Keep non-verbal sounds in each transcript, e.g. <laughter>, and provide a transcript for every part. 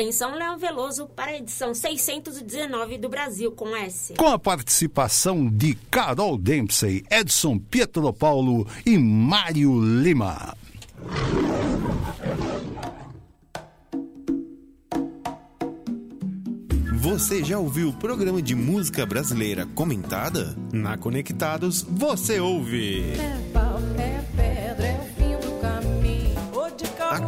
Atenção, Leão Veloso, para a edição 619 do Brasil com S. Com a participação de Carol Dempsey, Edson Pietropaulo e Mário Lima. Você já ouviu o programa de música brasileira comentada? Na Conectados, você ouve. É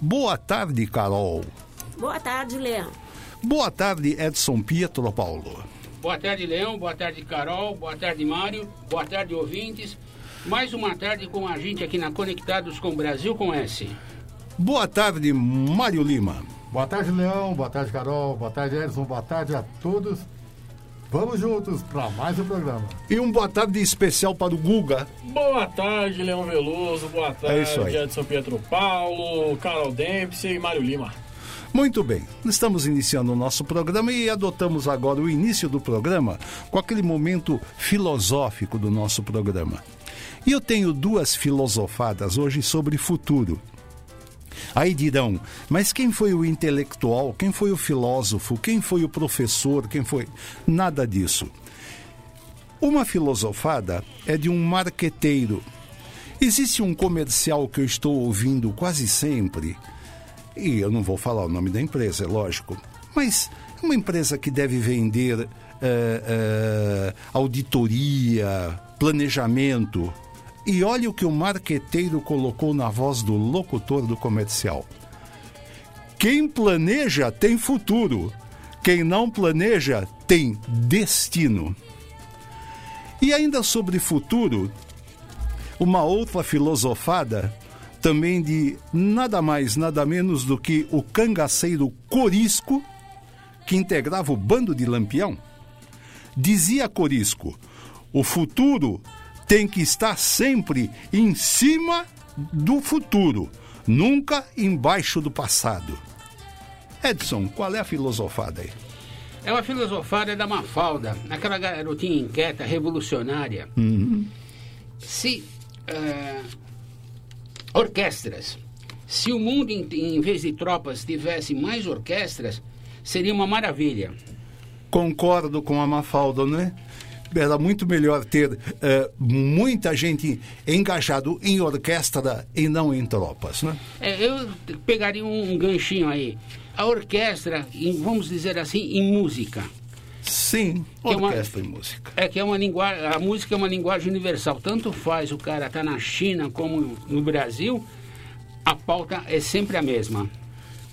Boa tarde, Carol. Boa tarde, Leão. Boa tarde, Edson Pietropaulo. Boa tarde, Leão. Boa tarde, Carol. Boa tarde, Mário. Boa tarde, ouvintes. Mais uma tarde com a gente aqui na Conectados com o Brasil com S. Boa tarde, Mário Lima. Boa tarde, Leão. Boa tarde, Carol. Boa tarde, Edson. Boa tarde a todos. Vamos juntos para mais um programa. E um boa tarde especial para o Guga. Boa tarde, Leão Veloso. Boa tarde, É isso aí. Edson Pietro Paulo, Carol Dempsey e Mário Lima. Muito bem, estamos iniciando o nosso programa e adotamos agora o início do programa com aquele momento filosófico do nosso programa. E eu tenho duas filosofadas hoje sobre futuro. Aí dirão, mas quem foi o intelectual, quem foi o filósofo, quem foi o professor, quem foi. Nada disso. Uma filosofada é de um marqueteiro. Existe um comercial que eu estou ouvindo quase sempre, e eu não vou falar o nome da empresa, é lógico, mas é uma empresa que deve vender eh, eh, auditoria, planejamento. E olha o que o marqueteiro colocou na voz do locutor do comercial. Quem planeja tem futuro. Quem não planeja tem destino. E ainda sobre futuro, uma outra filosofada, também de nada mais, nada menos do que o cangaceiro Corisco, que integrava o bando de Lampião. Dizia Corisco: o futuro tem que estar sempre em cima do futuro, nunca embaixo do passado. Edson, qual é a filosofada aí? É uma filosofada da Mafalda, aquela garotinha inquieta, revolucionária. Se eh, orquestras, se o mundo em, em vez de tropas tivesse mais orquestras, seria uma maravilha. Concordo com a Mafalda, né? Era muito melhor ter eh, muita gente engajado em orquestra e não em tropas, né? É, eu pegaria um, um ganchinho aí. A orquestra, em- vamos dizer assim, em música. Sim, Que é uma- orquestra e música. É que é uma linguagem, a música é uma linguagem universal. Tanto faz o cara estar na China como no Brasil, a pauta é sempre a mesma.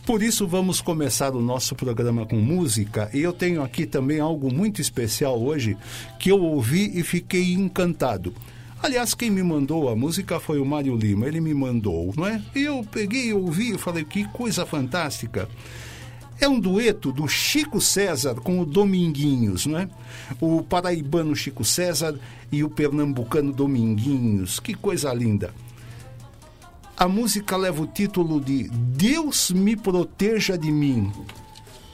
Por isso vamos começar o nosso programa com música e eu tenho aqui também algo muito especial hoje que eu ouvi e fiquei encantado. Aliás, quem me mandou a música foi o Mário Lima, ele me mandou, não é? E eu peguei, ouvi e falei que coisa fantástica. É um dueto do Chico César com o Dominguinhos, não é? O paraibano Chico César e o pernambucano Dominguinhos. Que coisa linda. A música leva o título de Deus me proteja de mim.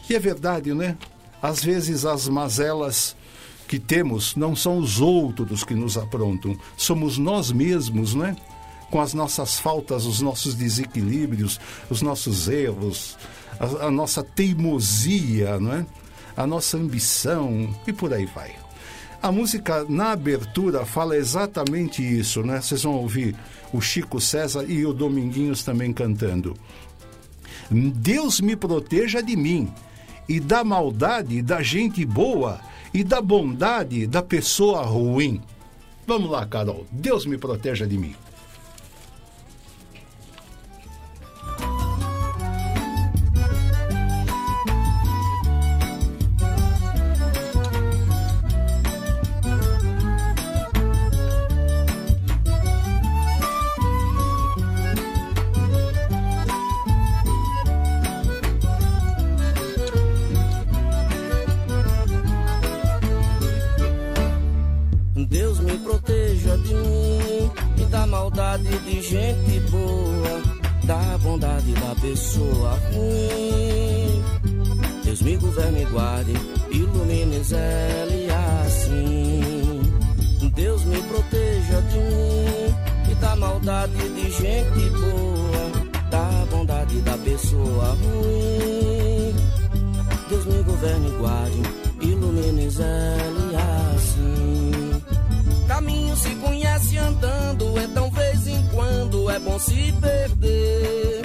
E é verdade, né? Às vezes as mazelas que temos não são os outros que nos aprontam, somos nós mesmos, né? Com as nossas faltas, os nossos desequilíbrios, os nossos erros, a, a nossa teimosia, não é? A nossa ambição e por aí vai. A música na abertura fala exatamente isso, né? Vocês vão ouvir o Chico César e o Dominguinhos também cantando. Deus me proteja de mim e da maldade da gente boa e da bondade da pessoa ruim. Vamos lá, Carol. Deus me proteja de mim. Pessoa ruim. Deus me governe e guarde, ilumine Zé assim. Deus me proteja de mim e da maldade de gente boa, da bondade da pessoa ruim. Deus me governe e guarde, ilumine Zé assim. Caminho se conhece andando, então vez em quando é bom se perder.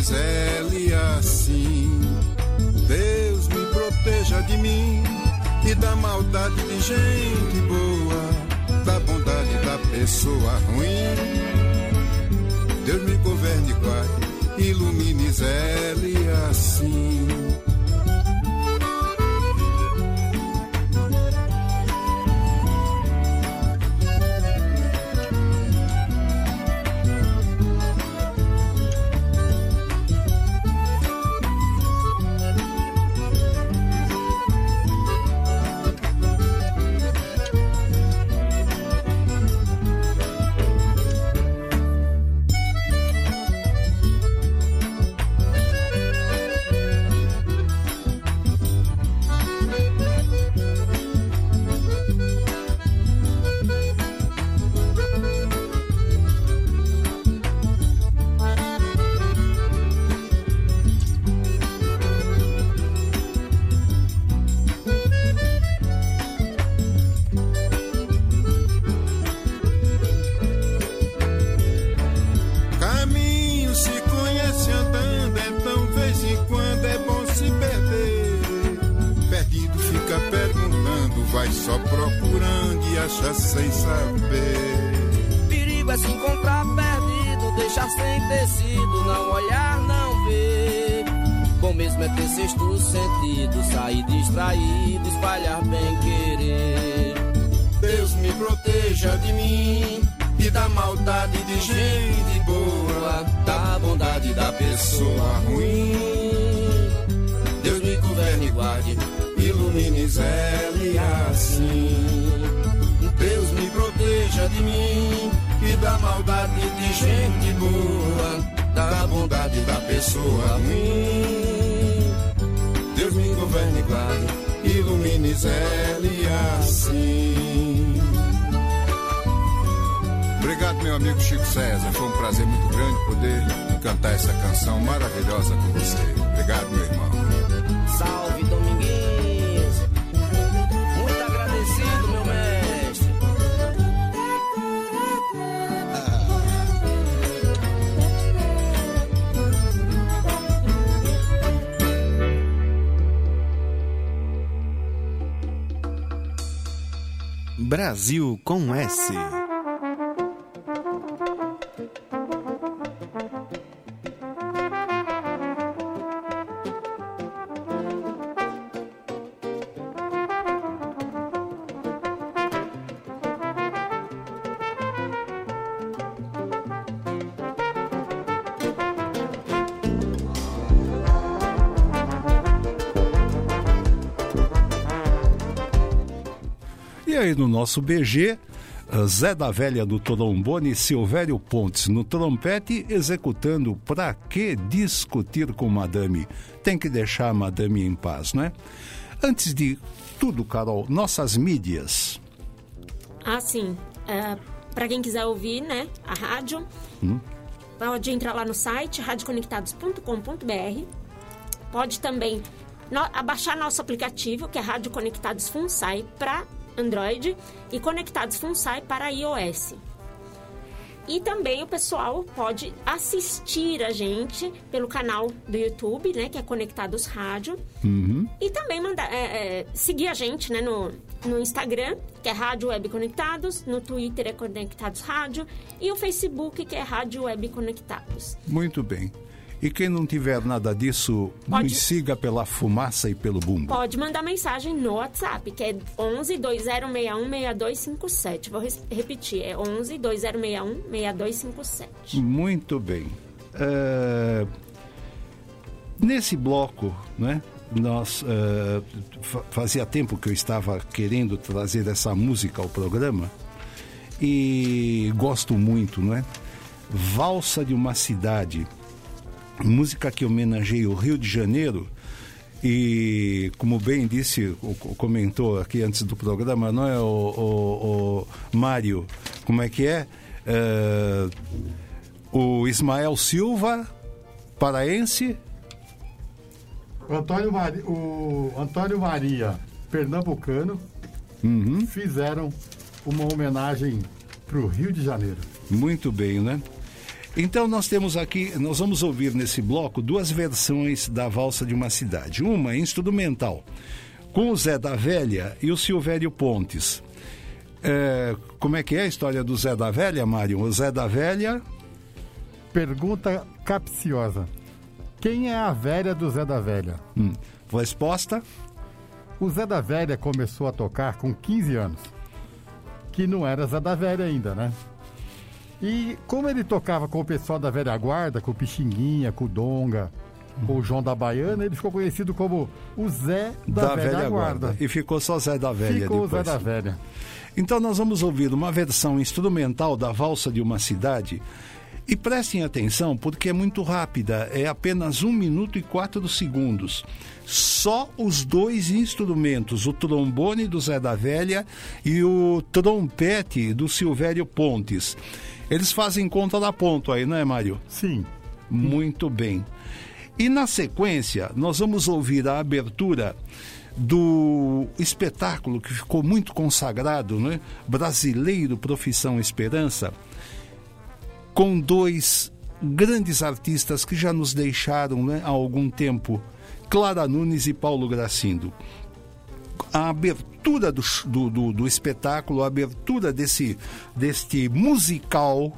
Ilumine Zé assim. Deus me proteja de mim e da maldade de gente boa, da bondade da pessoa ruim. Deus me governe guarde, ilumine Zé assim. Sem tecido, não olhar, não ver. Bom mesmo é ter sexto sentido, sair distraído, espalhar bem querer. Deus me proteja de mim e da maldade de gente boa, da bondade da pessoa ruim. Deus me governe e guarde, ilumine Zé assim. Deus me proteja de mim e da maldade de gente boa, da bondade da pessoa ruim. Deus me governe guarde, ilumine Zé assim. Obrigado, meu amigo Chico César. Foi um prazer muito grande poder cantar essa canção maravilhosa com você. Obrigado, meu irmão. Brasil com S. No nosso BG, Zé da Velha do trombone, Silvério Pontes no trompete, executando Pra que discutir com Madame? Tem que deixar a Madame em paz, não é? Antes de tudo, Carol, nossas mídias. Ah, sim. É, para quem quiser ouvir, né, a rádio, pode entrar lá no site radioconectados.com.br. Pode também no, abaixar nosso aplicativo, que é Rádio Conectados FUNSAI para Android e Conectados FUNSAI para iOS. E também o pessoal pode assistir a gente pelo canal do YouTube, né, que é Conectados Rádio. E também mandar, é, é, seguir a gente né, no, no Instagram, que é Rádio Web Conectados, no Twitter é Conectados Rádio e o Facebook, que é Rádio Web Conectados. Muito bem. E quem não tiver nada disso, Pode. nos siga pela fumaça e pelo bumbo. Pode mandar mensagem no WhatsApp, que é 11 2061 6257. Vou repetir, é 11 2061 6257. Muito bem. É, Nesse bloco, né? Nós fa- fazia tempo que eu estava querendo trazer essa música ao programa e gosto muito, não é? Valsa de uma cidade, música que homenageia o Rio de Janeiro e como bem disse, comentou aqui antes do programa, não é o, o- o Mário? Como é que é? É, o Ismael Silva, paraense, O Antônio, Mari- o Antônio Maria, pernambucano, fizeram uma homenagem para o Rio de Janeiro. Muito bem, né? Então nós temos aqui, nós vamos ouvir nesse bloco duas versões da Valsa de uma Cidade. Uma instrumental, com o Zé da Velha e o Silvério Pontes. É, como é que é a história do Zé da Velha, Mário? O Zé da Velha, Pergunta capciosa. Quem é a velha do Zé da Velha? hum, resposta, O Zé da Velha começou a tocar com 15 anos. Que não era Zé da Velha ainda, né? E como ele tocava com o pessoal da velha guarda, com o Pixinguinha, com o Donga, com o João da Baiana, ele ficou conhecido como o Zé da, velha, guarda. E ficou só Zé da Velha Ficou o depois. Zé da Velha. Então nós vamos ouvir uma versão instrumental da Valsa de uma Cidade. E prestem atenção, porque é muito rápida, é apenas um minuto e quatro segundos. Só os dois instrumentos, o trombone do Zé da Velha e o trompete do Silvério Pontes. Eles fazem conta da ponto aí, não é, Mário? Sim. Muito bem. E na sequência, nós vamos ouvir a abertura do espetáculo que ficou muito consagrado, né? Brasileiro Profissão Esperança, com dois grandes artistas que já nos deixaram né, há algum tempo, Clara Nunes e Paulo Gracindo a abertura do, do, do, do espetáculo, a abertura desse, deste musical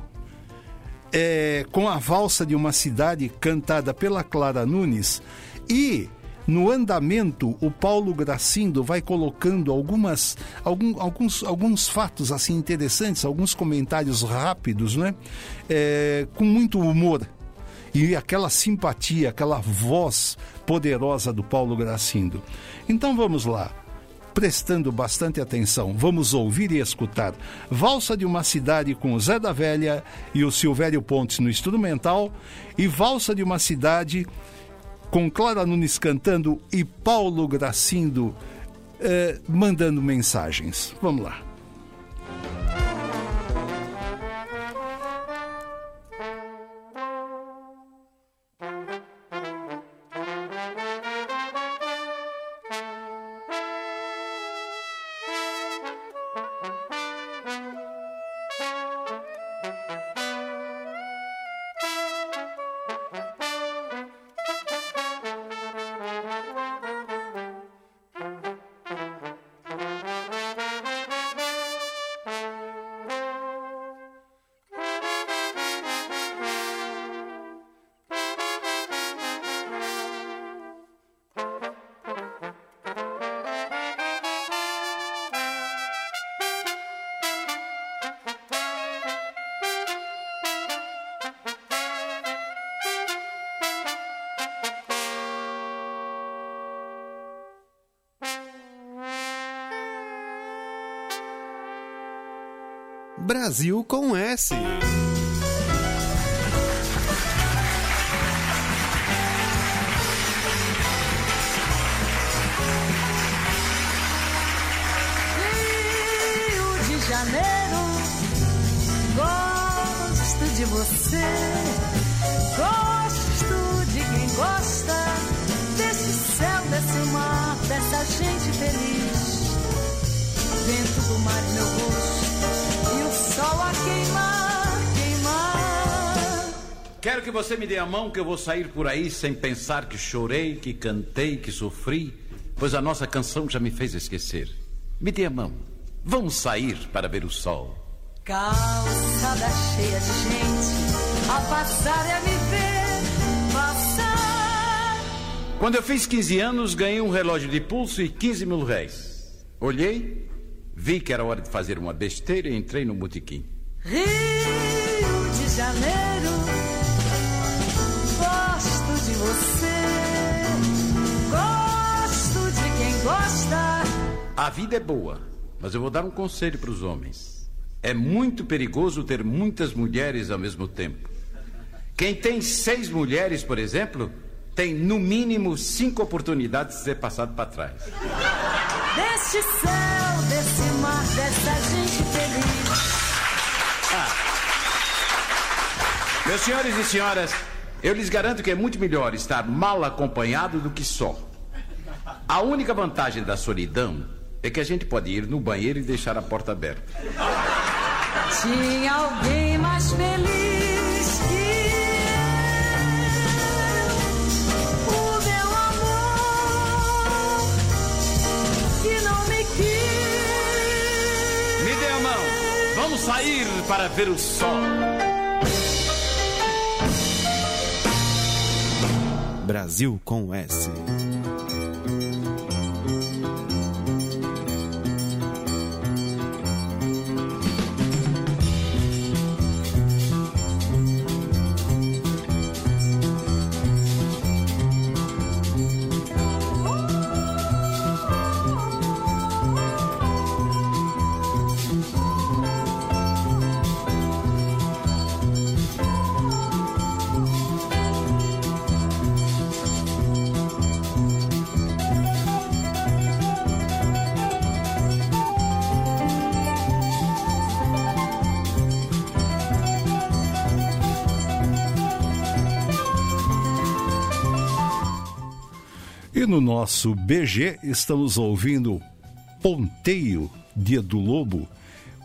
é, com a valsa de uma cidade cantada pela Clara Nunes e no andamento o Paulo Gracindo vai colocando algumas algum- alguns, alguns fatos assim interessantes, alguns comentários rápidos, né? É, com muito humor e aquela simpatia, aquela voz poderosa do Paulo Gracindo. Então vamos lá. Prestando bastante atenção, vamos ouvir e escutar Valsa de uma Cidade com o Zé da Velha e o Silvério Pontes no instrumental e Valsa de uma Cidade com Clara Nunes cantando e Paulo Gracindo eh, mandando mensagens. Vamos lá. Brasil com S. Janeiro, gosto de você, gosto de quem gosta desse céu, desse mar, dessa gente feliz. Vento do mar meu rosto Quero que você me dê a mão que eu vou sair por aí sem pensar que chorei, que cantei, que sofri, pois a nossa canção já me fez esquecer. Me dê a mão. Vamos sair para ver o sol. Calçada cheia de gente a passar e a me ver passar. Quando eu fiz 15 anos, ganhei um relógio de pulso e 15 mil réis. Olhei, vi que era hora de fazer uma besteira e entrei no botequim. Rio de Janeiro, você, gosto de quem gosta. A vida é boa, mas eu vou dar um conselho para os homens. É muito perigoso ter muitas mulheres ao mesmo tempo. Quem tem seis mulheres, por exemplo, tem no mínimo cinco oportunidades de ser passado para trás. Deste céu, desse mar, dessa gente feliz. Meus senhores e senhoras, eu lhes garanto que é muito melhor estar mal acompanhado do que só. A única vantagem da solidão é que a gente pode ir no banheiro e deixar a porta aberta. Tinha alguém mais feliz que eu. O meu amor, que não me quis. Me dê a mão. Vamos sair para ver o sol. Brasil com S. no nosso BG estamos ouvindo Ponteio, Dia do Lobo,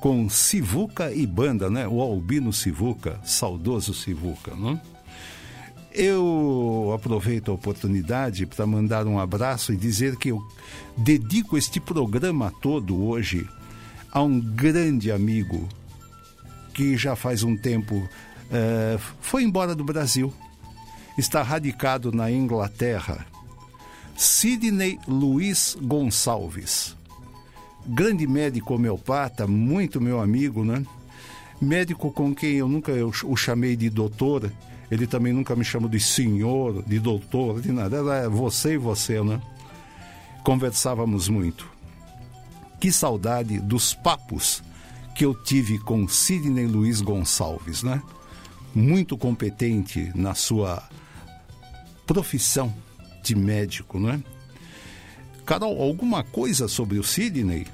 com Sivuca e banda, né? O Albino Sivuca, saudoso Sivuca, né? Eu aproveito a oportunidade para mandar um abraço e dizer que eu dedico este programa todo hoje a um grande amigo que já faz um tempo eh, foi embora do Brasil, está radicado na Inglaterra. Sidney Luiz Gonçalves, grande médico homeopata, muito meu amigo, né? Médico com quem eu nunca eu o chamei de doutor, ele também nunca me chamou de senhor, de doutor, de nada, era você e você, né? Conversávamos muito. Que saudade dos papos que eu tive com Sidney Luiz Gonçalves, né? Muito competente na sua profissão de médico, não é? Carol, alguma coisa sobre o Sidney?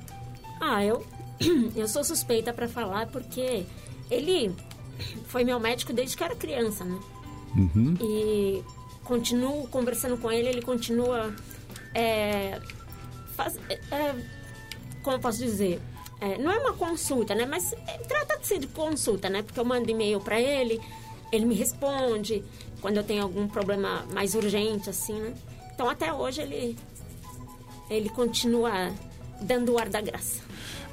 Ah, eu, <clears throat> eu sou suspeita para falar porque ele <clears throat> foi meu médico desde que era criança, né? Uhum. E continuo conversando com ele, ele continua. É, faz, é, como eu posso dizer? É, não é uma consulta, né? Mas é, trata-se de consulta, né? Porque eu mando e-mail para ele, ele me responde quando eu tenho algum problema mais urgente, assim, né? Então até hoje ele, ele continua dando o ar da graça.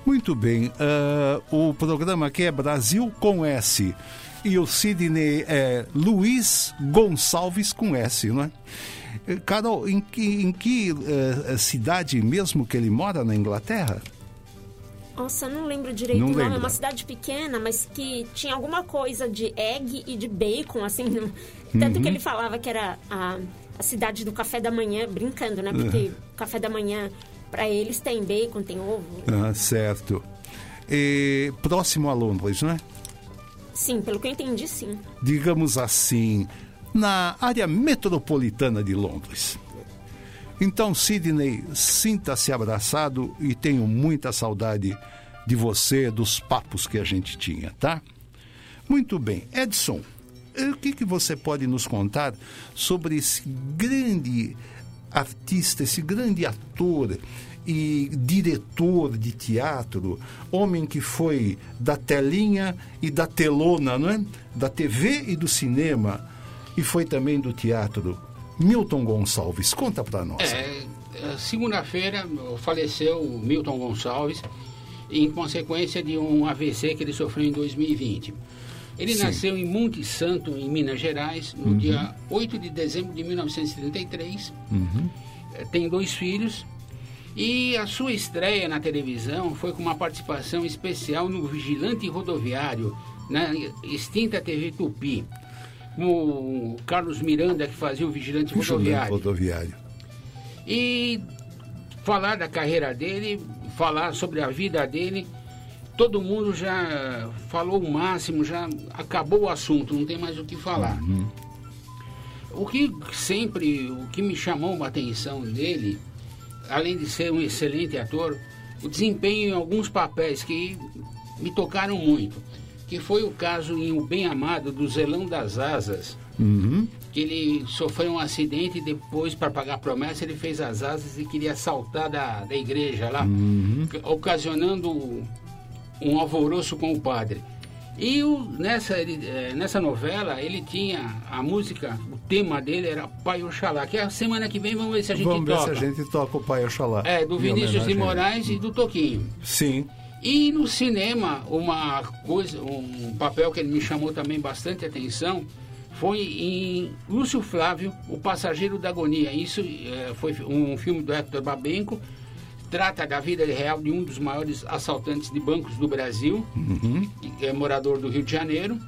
Muito bem. ah, o programa aqui é Brasil com S. E o Sidney é Luiz Gonçalves com S, não é? Eh, Carol, em que, em que eh, cidade mesmo que ele mora na Inglaterra? Nossa, eu não lembro direito Não o nome. É uma cidade pequena, mas que tinha alguma coisa de egg e de bacon, assim. não- Tanto Uhum. que ele falava que era a, a cidade do café da manhã, brincando, né? Porque café da manhã, para eles, tem bacon, tem ovo. Ah, certo. eh, próximo a Londres, não é? Sim, pelo que eu entendi, sim. digamos assim, na área metropolitana de Londres. Então, Sidney, sinta-se abraçado e tenho muita saudade de você, dos papos que a gente tinha, tá? Muito bem. Edson, o que, que você pode nos contar sobre esse grande artista, esse grande ator e diretor de teatro, homem que foi da telinha e da telona, não é? Da TV e do cinema e foi também do teatro. Milton Gonçalves, conta para nós. É, é, segunda-feira faleceu o Milton Gonçalves em consequência de um AVC que ele sofreu em 2020. Ele Sim. nasceu em Monte Santo, em Minas Gerais, no dia 8 de dezembro de 1933. Eh, Tem dois filhos. E a sua estreia na televisão foi com uma participação especial no Vigilante Rodoviário, na extinta TV Tupi. Com o Carlos Miranda, que fazia o Vigilante Vigilante Rodoviário. rodoviário. E falar da carreira dele, falar sobre a vida dele, todo mundo já falou o máximo, já acabou o assunto, não tem mais o que falar. O que sempre, o que me chamou a atenção dele, além de ser um excelente ator, o desempenho em alguns papéis que me tocaram muito, que foi o caso em O Bem Amado do Zelão das Asas, que ele sofreu um acidente e depois, para pagar a promessa, ele fez as asas e queria saltar da, da igreja lá, ocasionando um alvoroço com o padre. E o- nessa, ele- eh, nessa novela, ele tinha a música, o tema dele era Pai Oxalá, que é a semana que vem vamos ver se a gente Vamos ver toca. se a gente toca o Pai Oxalá. É, do Vinícius de. Moraes e do Toquinho. Sim. E no cinema, uma coisa, um papel que ele me chamou também bastante atenção foi em Lúcio Flávio, O Passageiro da Agonia. Isso eh, foi um filme do Hector Babenco, trata da vida real de um dos maiores assaltantes de bancos do Brasil, que é morador do Rio de Janeiro,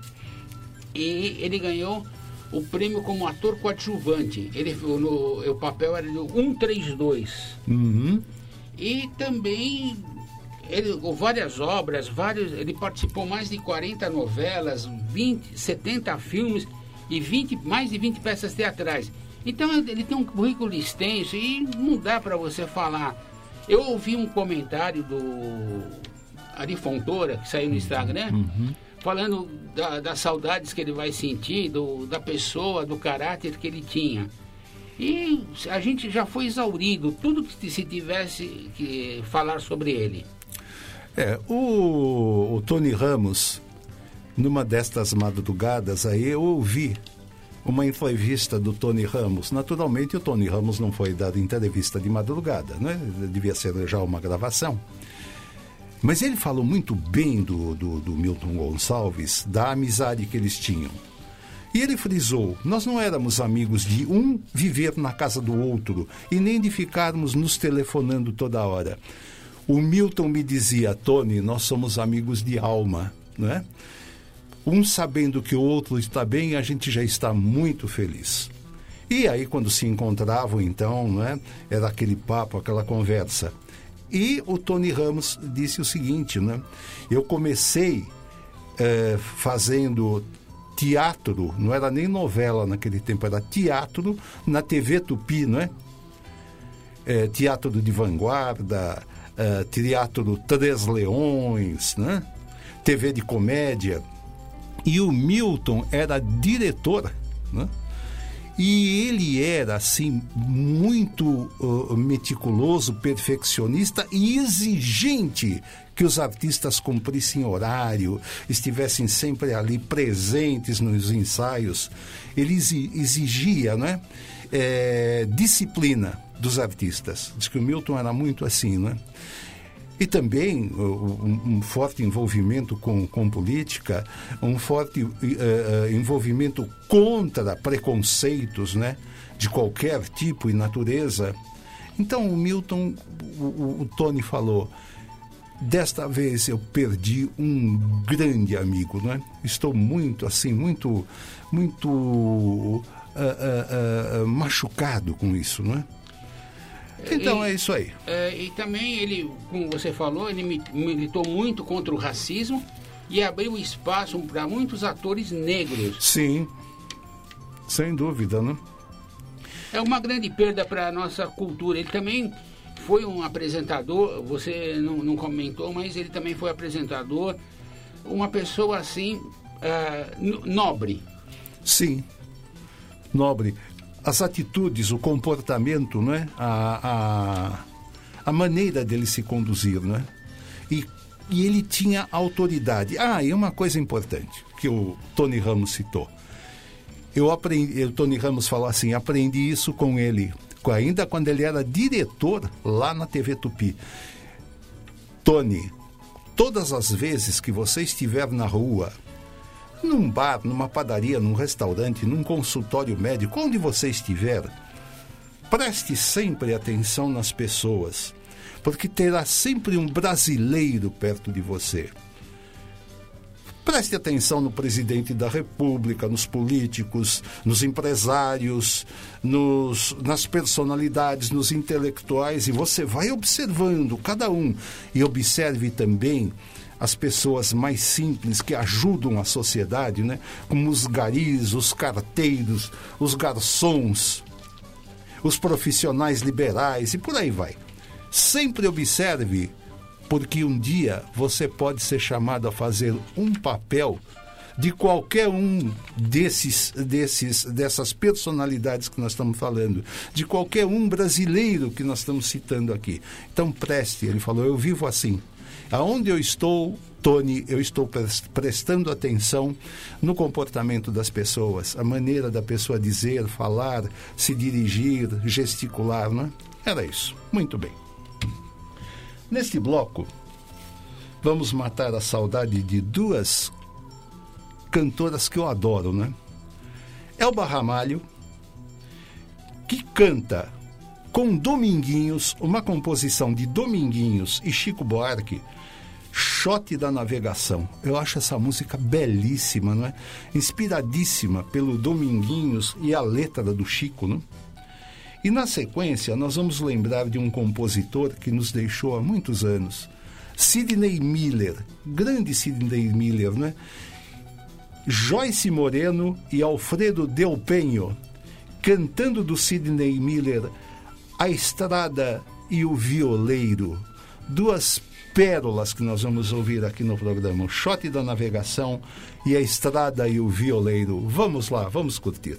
e ele ganhou o prêmio como ator coadjuvante. Ele, no, o papel era do 132. Uhum. E também ele, várias obras, vários, ele participou mais de 40 novelas, 20, 70 filmes e 20, mais de 20 peças teatrais. Então ele tem um currículo extenso e não dá para você falar. Eu ouvi um comentário do Ari Fontoura, que saiu no Instagram, falando da- das saudades que ele vai sentir, do, da pessoa, do caráter que ele tinha. E a gente já foi exaurido, tudo que se tivesse que falar sobre ele. É, o, o Tony Ramos, numa destas madrugadas aí, eu ouvi uma entrevista do Tony Ramos. Naturalmente, o Tony Ramos não foi dar entrevista de madrugada, né? Devia ser já uma gravação. Mas ele falou muito bem do, do, do Milton Gonçalves, da amizade que eles tinham. E ele frisou: nós não éramos amigos de um viver na casa do outro e nem de ficarmos nos telefonando toda hora. O Milton me dizia, Tony, nós somos amigos de alma, não é? Um sabendo que o outro está bem, a gente já está muito feliz. E aí, quando se encontravam, então, não é? era aquele papo, aquela conversa. E o Tony Ramos disse o seguinte, né? Eu comecei eh, fazendo teatro, não era nem novela naquele tempo, era teatro na TV Tupi, não é? Eh, teatro de vanguarda, eh, teatro Três Leões, né? TV de comédia. E o Milton era diretor, né? E ele era, assim, muito uh, meticuloso, perfeccionista e exigente que os artistas cumprissem horário, estivessem sempre ali presentes nos ensaios. Ele exi- exigia né, eh, disciplina dos artistas. Diz que o Milton era muito assim, né? E também uh, um, forte envolvimento com, com política, um forte uh, uh, envolvimento contra preconceitos né, de qualquer tipo e natureza. Então, o Milton, o, o- Tony falou, desta vez eu perdi um grande amigo, né? Estou muito, assim, muito, muito ah, ah, ah, machucado com isso, não é? Então E- é isso aí. É, e também ele, como você falou, ele mi- militou muito contra o racismo e abriu espaço para muitos atores negros. Sim, sem dúvida, né? É uma grande perda para a nossa cultura. Ele também foi um apresentador, você não, não comentou, mas ele também foi apresentador, uma pessoa assim, no- nobre. Sim, nobre. As atitudes, o comportamento, não é? A, a, a maneira dele se conduzir, não é? E, e ele tinha autoridade. Ah, e uma coisa importante que o Tony Ramos citou. Eu aprendi, o Tony Ramos falou assim, aprendi isso com ele, ainda quando ele era diretor lá na TV Tupi. Tony, todas as vezes que você estiver na rua, num bar, numa padaria, num restaurante, num consultório médico, onde você estiver, preste sempre atenção nas pessoas, porque terá sempre um brasileiro perto de você. Preste atenção no presidente da República, nos políticos, nos empresários, nos, nas personalidades, nos intelectuais, e você vai observando cada um. E observe também as pessoas mais simples que ajudam a sociedade, né? como os garis, os carteiros, os garçons, os profissionais liberais e por aí vai. Sempre observe, porque um dia você pode ser chamado a fazer um papel de qualquer um desses, desses, dessas personalidades que nós estamos falando, de qualquer um brasileiro que nós estamos citando aqui. Então preste, ele falou, eu vivo assim. Aonde eu estou, Tony, eu estou pres- prestando atenção no comportamento das pessoas, a maneira da pessoa dizer, falar, se dirigir, gesticular, não é? Era isso. Muito bem. Neste bloco, vamos matar a saudade de duas cantoras que eu adoro, né? Elba Ramalho, que canta com Dominguinhos, uma composição de Dominguinhos e Chico Buarque, Shot da Navegação. Eu acho essa música belíssima, não é? Inspiradíssima pelo Dominguinhos e a letra do Chico, não? E na sequência, nós vamos lembrar de um compositor que nos deixou há muitos anos, Sidney Miller, grande Sidney Miller, né? Joyce Moreno e Alfredo Del Penho, cantando do Sidney Miller A Estrada e o Violeiro. Duas pérolas que nós vamos ouvir aqui no programa, o Shot da Navegação e A Estrada e o Violeiro. Vamos lá, vamos curtir.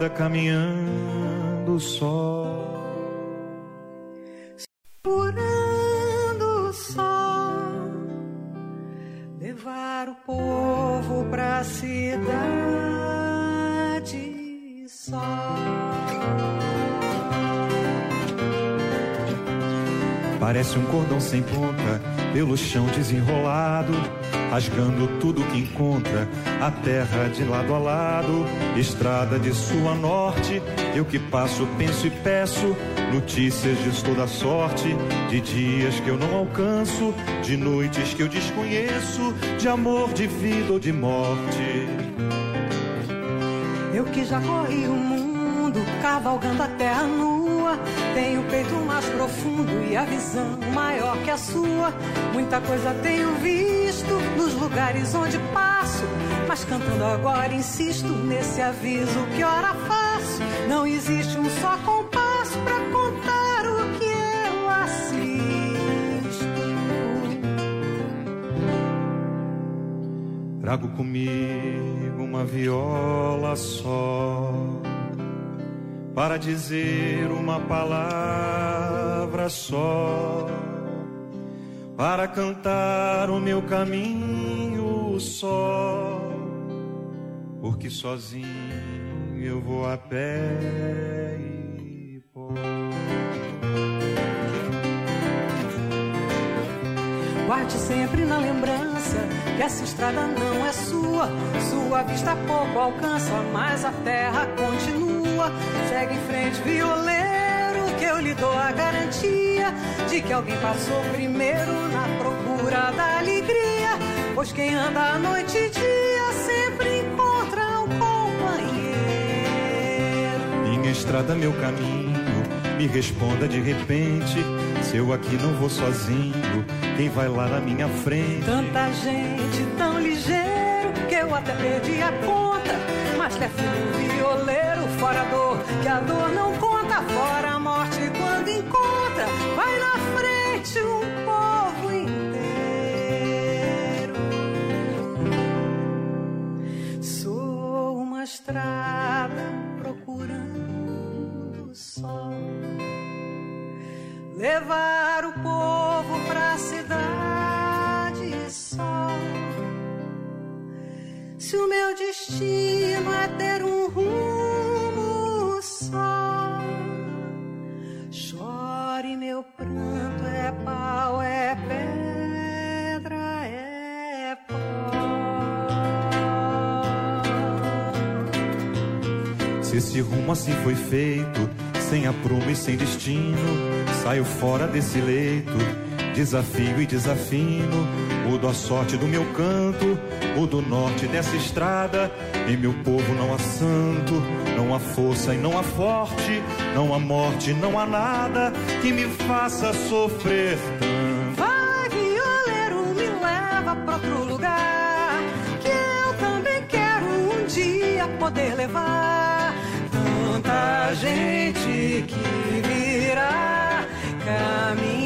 Estrada caminhando só. Segurando só, levar o povo pra cidade só. Parece um cordão sem ponta, pelo chão desenrolado, rasgando tudo que encontra, a terra de lado a lado, estrada de sul a norte. Eu que passo, penso e peço notícias de toda sorte, de dias que eu não alcanço, de noites que eu desconheço, de amor, de vida ou de morte. Eu que já corri o mundo, cavalgando a terra nua. Tenho o peito mais profundo e a visão maior que a sua. Muita coisa tenho visto nos lugares onde passo. Mas cantando agora insisto nesse aviso que ora faço. Não existe um só compasso pra contar o que eu assisto. Trago comigo uma viola só para dizer uma palavra só, para cantar o meu caminho só, porque sozinho eu vou a pé e Guarde sempre na lembrança que essa estrada não é sua. Sua vista pouco alcança, mas a terra continua. Segue em frente, violeiro, que eu lhe dou a garantia de que alguém passou primeiro na procura da alegria. Pois quem anda à noite e dia sempre encontra um companheiro. Minha estrada, meu caminho, me responda de repente. Se eu aqui não vou sozinho, quem vai lá na minha frente? Tanta gente tão ligeiro que eu até perdi a conta. Mas é filho violeiro, fora a dor, que a dor não conta, fora a morte quando encontra. Vai na frente um povo inteiro. Sou uma estrada procurando o sol. Levar o povo pra cidade só. Se o meu destino é ter um rumo pau, é pedra, é pó. Se esse rumo assim foi feito, sem aprumo e sem destino, saio fora desse leito. Desafio e desafino, mudo a sorte do meu canto, mudo o norte dessa estrada. Em meu povo não há santo, não há força e não há forte, não há morte, não há nada que me faça sofrer tanto. Vai, violeiro, me leva pra outro lugar. Que eu também quero um dia poder levar tanta gente que virá caminhando,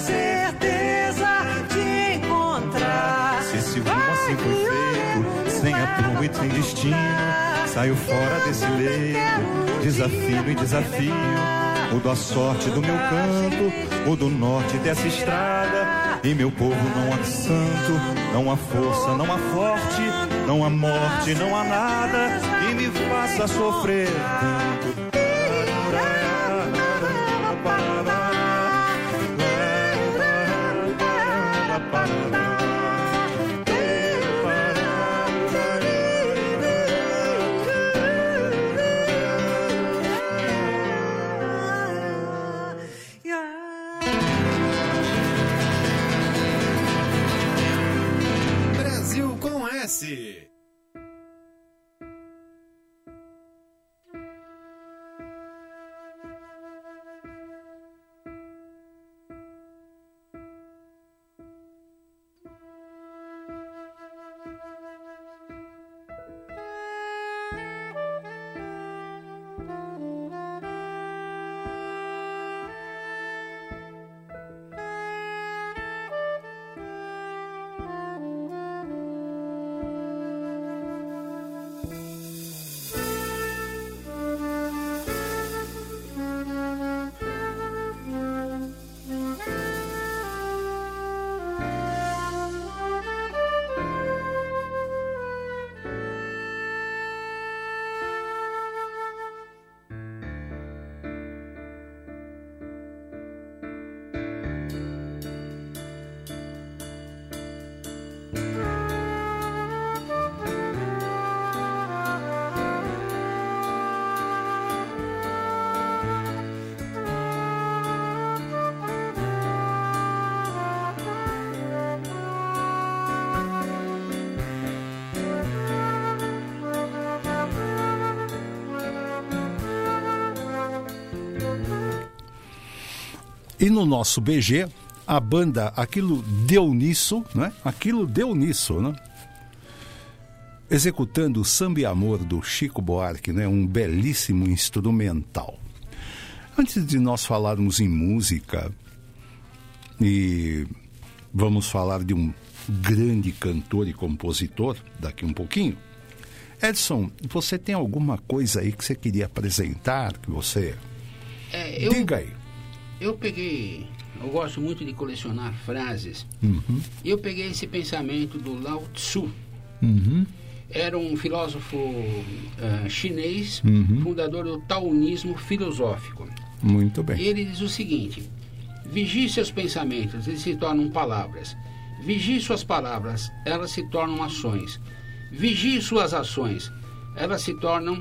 certeza de encontrar. Se esse rumo assim foi feito, sem aprumo e sem destino, saio fora desse leito, desafio e desafio. Mudo a sorte do meu canto, o norte dessa estrada. E meu povo não há santo, não há força, não há forte, Não há morte, não há nada que me faça sofrer tanto. E no nosso BG, a banda Aquilo Deu Nisso, né? Aquilo Deu Nisso, né? Executando o Samba e Amor do Chico Buarque, né? Um belíssimo instrumental. Antes de nós falarmos em música, e vamos falar de um grande cantor e compositor daqui um pouquinho. Edson, você tem alguma coisa aí que você queria apresentar, que você... É, eu, Diga aí. Eu peguei. Eu gosto muito de colecionar frases. Uhum. E eu peguei esse pensamento do Lao Tzu. Uhum. Era um filósofo ah, chinês, Uhum. fundador do taoísmo filosófico. Muito bem. Ele diz o seguinte: vigie seus pensamentos, eles se tornam palavras. Vigie suas palavras, elas se tornam ações. Vigie suas ações, elas se tornam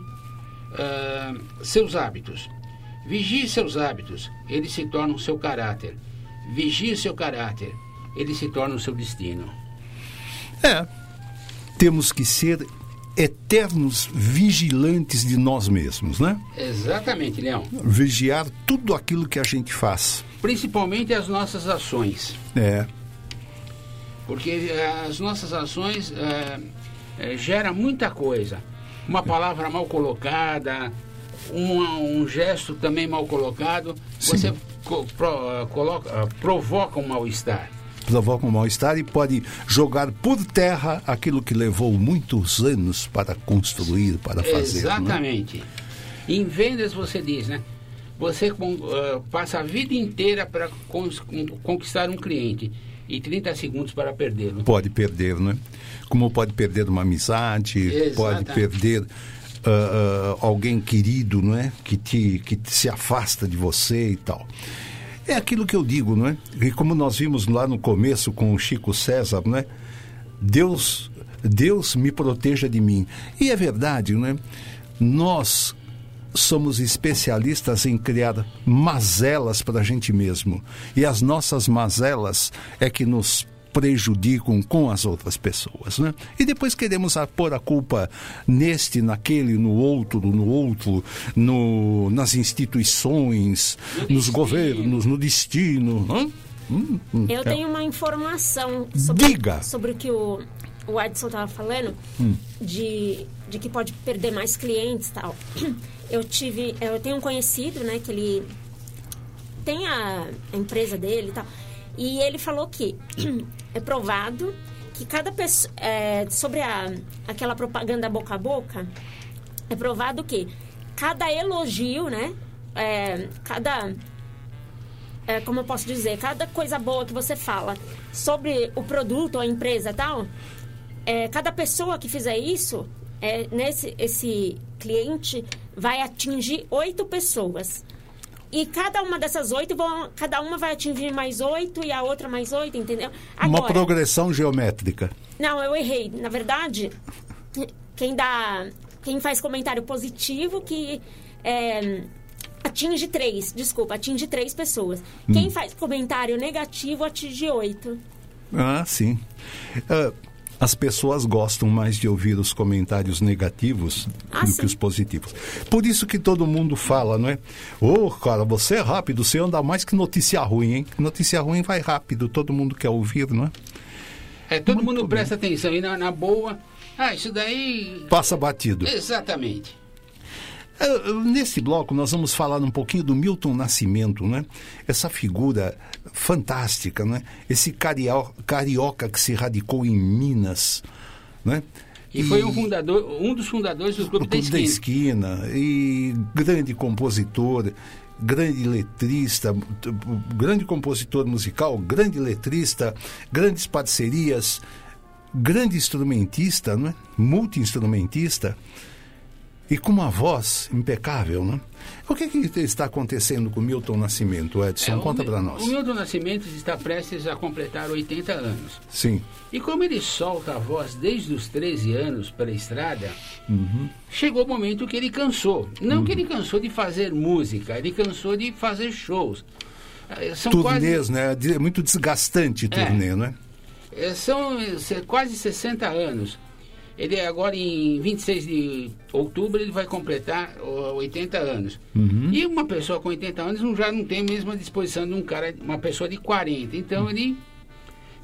ah, seus hábitos. Vigie seus hábitos, eles se tornam seu caráter. Vigie seu caráter, eles se tornam seu destino. É. Temos que ser eternos vigilantes de nós mesmos, né? Exatamente, Leão. Vigiar tudo aquilo que a gente faz. Principalmente as nossas ações. É. Porque eh, as nossas ações eh, eh, geram muita coisa. Uma palavra mal colocada, uma- um gesto também mal colocado, você co- pro- coloca, eh, provoca um mal-estar. Provoca um mal-estar e pode jogar por terra aquilo que levou muitos anos para construir, para fazer. né? Exatamente. Em vendas você diz, né? Você eh, passa a vida inteira para conquistar um cliente e 30 segundos para perdê-lo. Pode perder, né? Como pode perder uma amizade, pode Exatamente. perder ah, alguém querido, não é? Que te, que te- se afasta de você e tal. É aquilo que eu digo, não é? E como nós vimos lá no começo com o Chico César, não é? Deus, Deus me proteja de mim. E é verdade, não é? Nós somos especialistas em criar mazelas para a gente mesmo. E as nossas mazelas é que nos prejudicam com as outras pessoas, né? E depois queremos a- pôr a culpa neste, naquele, no outro, no outro, no, nas instituições, nos governos, no destino. né? Hum, hum, Eu é. tenho uma informação sobre, Diga. sobre o que o, o Edson estava falando, Hum. de, de que pode perder mais clientes tal. <clears throat> Eu tive, eu tenho um conhecido, né, que ele tem a, a empresa dele e tal, e ele falou que <clears throat> é provado que cada pessoa, é, sobre a, aquela propaganda boca a boca, é provado que cada elogio, né, é, cada é, como eu posso dizer, cada coisa boa que você fala sobre o produto ou a empresa tal, é, cada pessoa que fizer isso, é, nesse esse cliente vai atingir oito pessoas. E cada uma dessas oito, vão, cada uma vai atingir mais oito e a outra mais oito, entendeu? Uma progressão geométrica. Não, eu errei. Na verdade, quem dá. Quem faz comentário positivo que é, atinge três, desculpa, atinge três pessoas. Quem faz comentário negativo atinge oito. Ah, sim. Ah, as pessoas gostam mais de ouvir os comentários negativos Ah, do sim. que os positivos. Por isso que todo mundo fala, não é? Ô, cara, você é rápido, você anda mais que notícia ruim, hein? Notícia ruim vai rápido, todo mundo quer ouvir, não é? É, todo mundo presta atenção. E na, na boa, ah, isso daí. Passa batido. Exatamente. Ah, Nesse bloco, nós vamos falar um pouquinho do Milton Nascimento, né? Essa figura fantástica, né? Esse cario- carioca que se radicou em Minas, né? E, foi um, fundador, um dos fundadores do Clube o da Clube da Esquina. Esquina e grande compositor, grande letrista, grande compositor musical, grande letrista, grandes parcerias, grande instrumentista, né? multi-instrumentista e com uma voz impecável, né? O que, que está acontecendo com Milton Nascimento, Edson? É, o Conta para nós. O Milton Nascimento está prestes a completar 80 anos. Sim. E como ele solta a voz desde os 13 anos para a estrada, chegou o momento que ele cansou. Não que ele cansou de fazer música, ele cansou de fazer shows. Eh, São Turnês, né? De- É muito desgastante É. turnê, né? É, São eh, se- quase 60 anos. Ele agora em 26 de outubro ele vai completar ó, 80 anos. E uma pessoa com 80 anos não- já não tem a mesma disposição de um cara, uma pessoa de 40. Então ele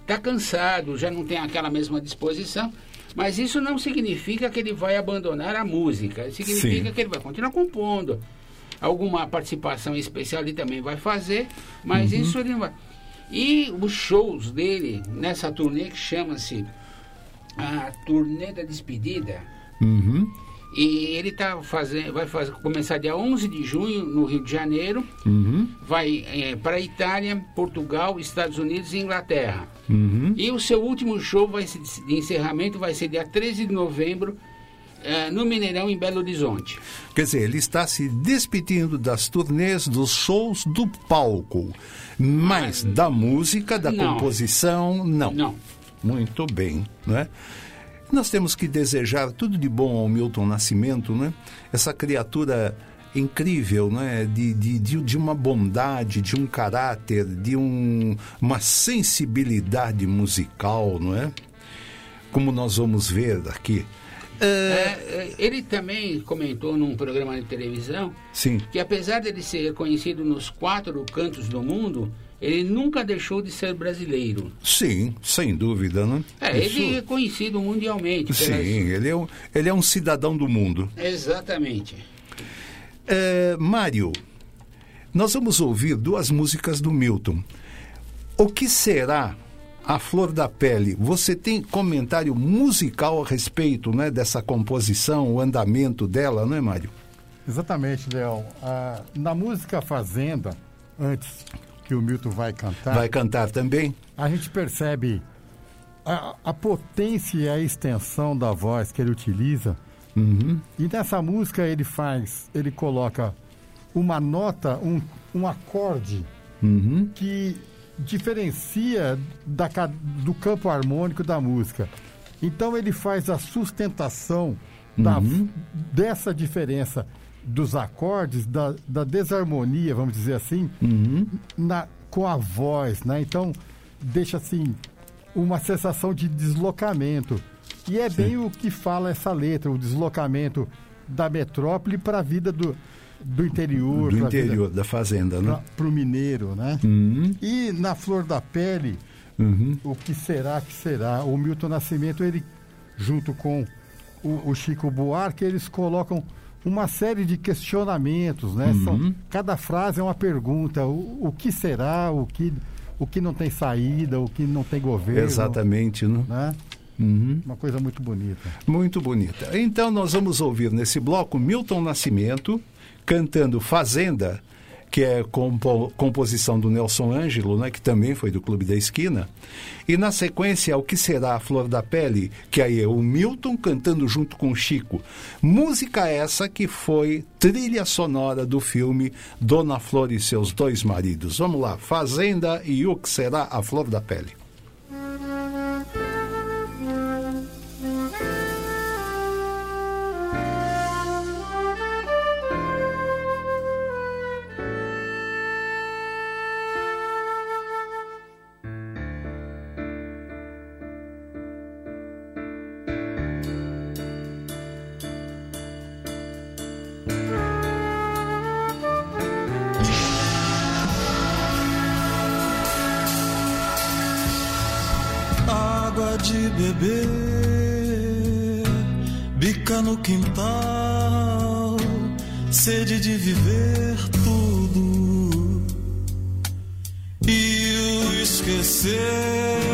está cansado, já não tem aquela mesma disposição. Mas isso não significa que ele vai abandonar a música. Significa Sim. que ele vai continuar compondo. Alguma participação especial ele também vai fazer, mas isso ele não vai. E os shows dele nessa turnê que chama-se a Turnê da Despedida. Uhum. E ele tá fazendo, vai fazer, começar dia 11 de junho no Rio de Janeiro. Uhum. Vai para Itália, Portugal, Estados Unidos e Inglaterra. Uhum. E o seu último show vai ser, de encerramento vai ser dia 13 de novembro eh, no Mineirão, em Belo Horizonte. Quer dizer, ele está se despedindo das turnês, dos shows, do palco. Mas da música, da não. composição, não. Não. Muito bem, né? Nós temos que desejar tudo de bom ao Milton Nascimento, né? Essa criatura incrível, né? De, de, de, uma bondade, de um caráter, de um, uma sensibilidade musical, não é? Como nós vamos ver aqui. É, é, ele também comentou num programa de televisão Sim. que apesar dele ser conhecido nos quatro cantos do mundo, ele nunca deixou de ser brasileiro. Sim, sem dúvida, né? É, Isso- ele é conhecido mundialmente. Sim, pelas- ele é, um, ele é um cidadão do mundo. Exatamente. É, Mário, nós vamos ouvir duas músicas do Milton. O que será a Flor da Pele? Você tem comentário musical a respeito né, dessa composição, o andamento dela, não é, Mário? Exatamente, Leão. Ah, na música Fazenda, antes que o Milton vai cantar, Vai cantar também? a gente percebe a, a potência e a extensão da voz que ele utiliza. E nessa música ele faz, ele coloca uma nota, um, um acorde que diferencia da do campo harmônico da música. Então ele faz a sustentação da- dessa diferença dos acordes, da, da desarmonia, vamos dizer assim, na, com a voz, né? Então deixa assim uma sensação de deslocamento. E é bem o que fala essa letra, o deslocamento da metrópole para a vida do, do interior, Do pra vida- interior, da fazenda, né? para o mineiro, né? E na Flor da Pele, o que será que será? O Milton Nascimento, ele, junto com o, o Chico Buarque, eles colocam uma série de questionamentos, né? São- cada frase é uma pergunta. O, o que será? O que, o que não tem saída? O que não tem governo? Exatamente, né? Né? Uma coisa muito bonita. Muito bonita. Então nós vamos ouvir nesse bloco Milton Nascimento cantando Fazenda, que é compo- composição do Nelson Ângelo, né, que também foi do Clube da Esquina. E na sequência, O Que Será a Flor da Pele, que aí é o Milton cantando junto com o Chico. Música essa que foi trilha sonora do filme Dona Flor e seus dois maridos. Vamos lá, Fazenda e O Que Será a Flor da Pele. De viver tudo e o esquecer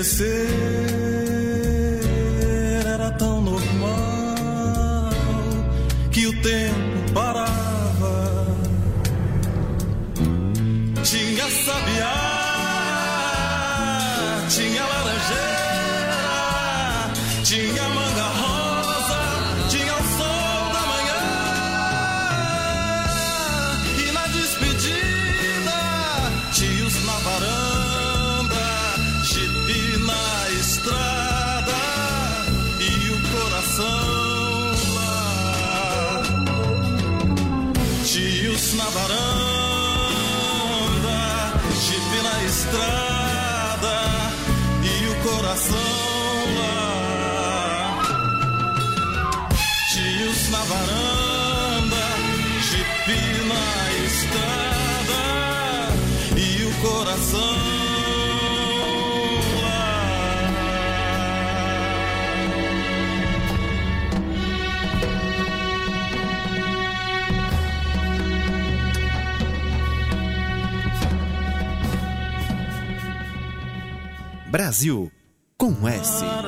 esquecer Brasil com S.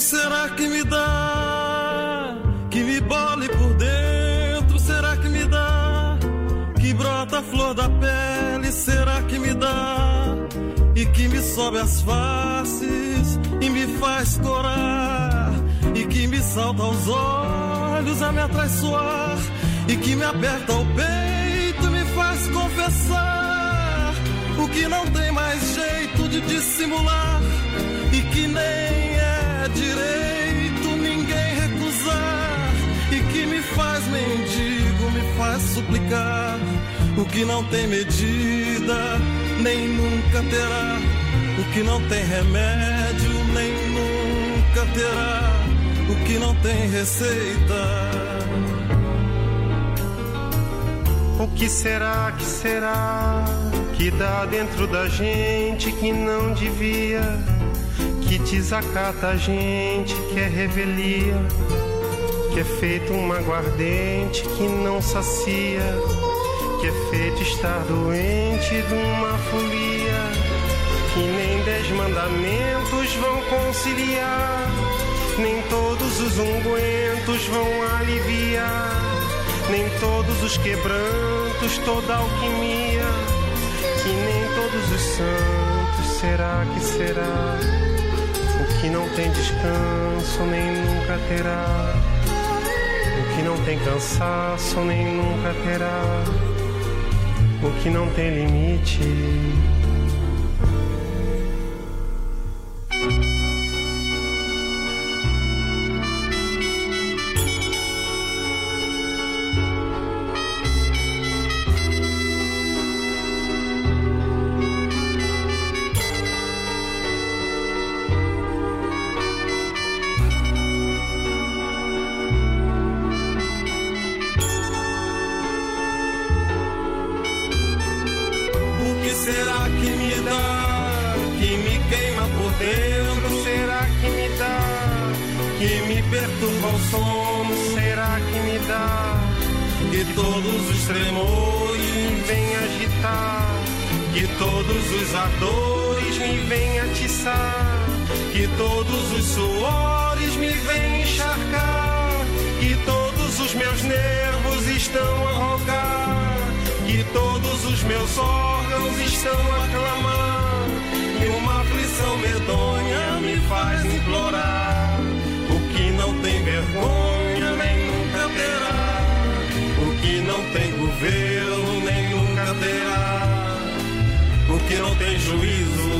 será que me dá? Que me bole por dentro? Será que me dá? Que brota a flor da pele? Será que me dá? E que me sobe as faces e me faz corar? E que me salta aos olhos a me atraiçoar? E que me aperta o peito me faz confessar? O que não tem mais jeito de dissimular? e que nem mendigo, me faz suplicar o que não tem medida, nem nunca terá, o que não tem remédio, nem nunca terá, o que não tem receita. O que será, que será, que dá dentro da gente que não devia, que desacata a gente, que é revelia, que é feito uma aguardente que não sacia, que é feito estar doente de uma folia, que nem dez mandamentos vão conciliar, nem todos os ungüentos vão aliviar, nem todos os quebrantos, toda alquimia. Que nem todos os santos será que será? O que não tem descanso nem nunca terá que não tem cansaço nem nunca terá. O que não tem limite Que todos os ardores me vem atiçar. Que todos os suores me vêm encharcar. Que todos os meus nervos estão a rogar. Que todos os meus órgãos estão a clamar. E uma aflição medonha me faz implorar. O que não tem vergonha nem nunca terá. O que não tem governo nem nunca terá que não tem juízo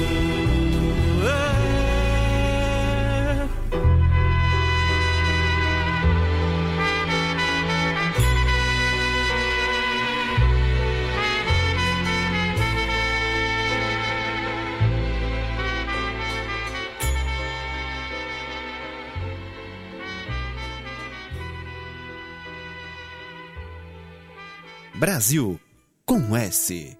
Brasil com S.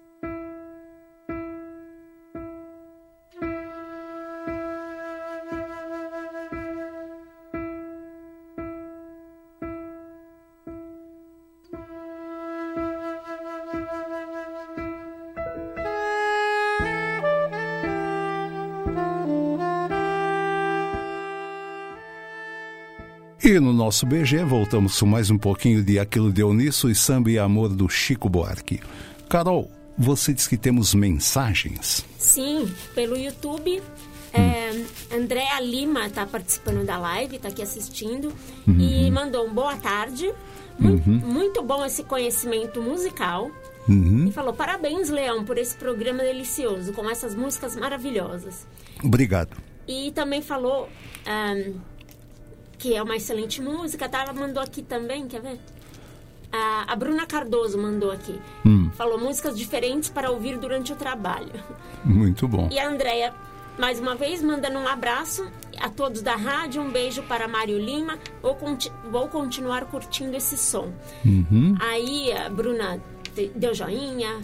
nosso BG voltamos com mais um pouquinho de Aquilo Deu Nisso e Samba e Amor do Chico Buarque. Carol, você diz que temos mensagens. Sim, pelo YouTube. É, Andréa Lima está participando da live, está aqui assistindo e mandou um boa tarde. Mu- Muito bom esse conhecimento musical. E falou: parabéns, Leão, por esse programa delicioso, com essas músicas maravilhosas. Obrigado. E também falou ahn, que é uma excelente música, tá? Ela mandou aqui também, quer ver? A, a Bruna Cardoso mandou aqui. Falou músicas diferentes para ouvir durante o trabalho. Muito bom. E a Andrea, mais uma vez, mandando um abraço a todos da rádio, um beijo para Mário Lima. Vou, conti- vou continuar curtindo esse som. Aí a Bruna de- deu joinha.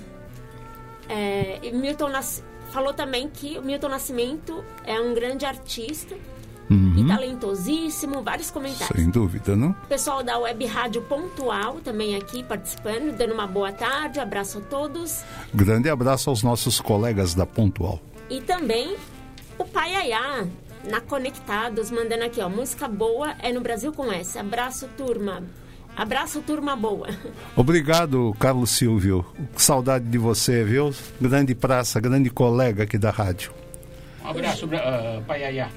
É, e Milton Nas- falou também que o Milton Nascimento é um grande artista e talentosíssimo. Vários comentários. Sem dúvida, não? Pessoal da Web Rádio Pontual também aqui participando, dando uma boa tarde. Abraço a todos. Grande abraço aos nossos colegas da Pontual. E também o Pai Ayá, na Conectados, mandando aqui, ó. Música boa é no Brasil com S. Abraço, turma. Abraço, turma boa. <laughs> Obrigado, Carlos Silvio. Saudade de você, viu? Grande praça, grande colega aqui da rádio. Um abraço, uh, Paiaiá.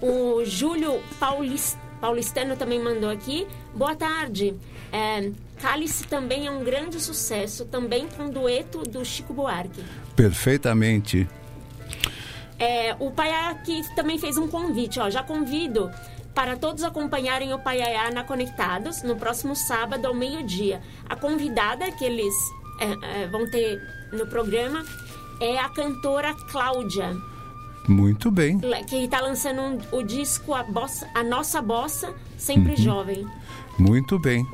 O Júlio Paulis- Paulistano também mandou aqui. Boa tarde. É, Cálice também é um grande sucesso, também com dueto do Chico Buarque. Perfeitamente. É, o Paiá aqui também fez um convite, ó. Já convido para todos acompanharem o Paiaiá na Conectados no próximo sábado ao meio-dia. A convidada que eles é, é, vão ter no programa é a cantora Cláudia, Muito bem. que está lançando um- o disco a, Bossa- a Nossa Bossa, sempre jovem. Muito bem.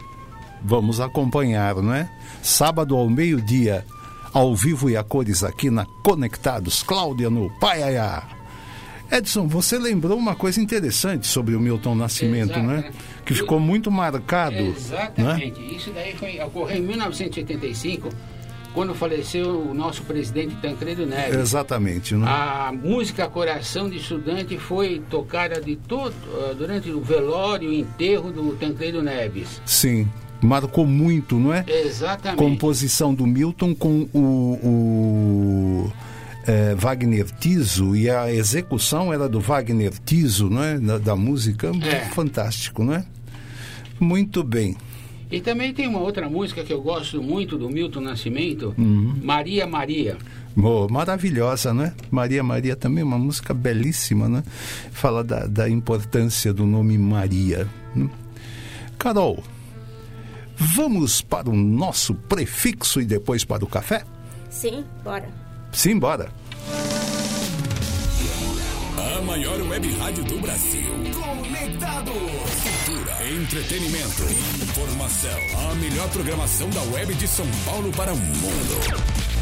Vamos acompanhar, não é? Sábado ao meio-dia, ao vivo e a cores aqui na Conectados. Cláudia no Paiaiá. Edson, você lembrou uma coisa interessante sobre o Milton Nascimento, Exato, né? né? Que ficou muito marcado. Né? Exatamente. Isso daí foi, ocorreu em 1985, quando faleceu o nosso presidente Tancredo Neves. Exatamente. Né? A música Coração de Estudante foi tocada de todo, eh, durante o velório e enterro do Tancredo Neves. Sim, marcou muito, não é? Exatamente. Composição do Milton com o, o é, Wagner Tiso e a execução era do Wagner Tiso, não é? Da, da música, É. fantástico, não é? Muito bem. E também tem uma outra música que eu gosto muito do Milton Nascimento, Uhum. Maria Maria. Oh, maravilhosa, né? Maria Maria também, uma música belíssima, né? Fala da, da importância do nome Maria. né? Carol, vamos para o nosso prefixo e depois para o café? Sim, bora. Simbora. A maior web rádio do Brasil. Conectado. Entretenimento, informação. A melhor programação da web de São Paulo para o mundo.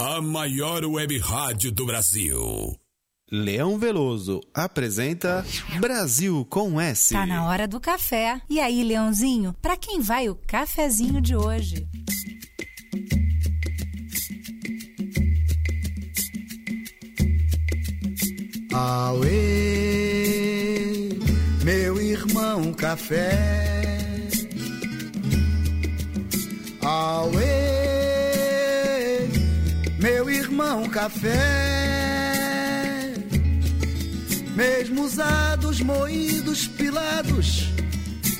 a maior web rádio do Brasil. Leão Veloso apresenta Brasil com S. Tá na hora do café. E aí, Leãozinho, pra quem vai o cafezinho de hoje? Auê, meu irmão café. Auê, meu irmão café. Mesmo usados, moídos, pilados,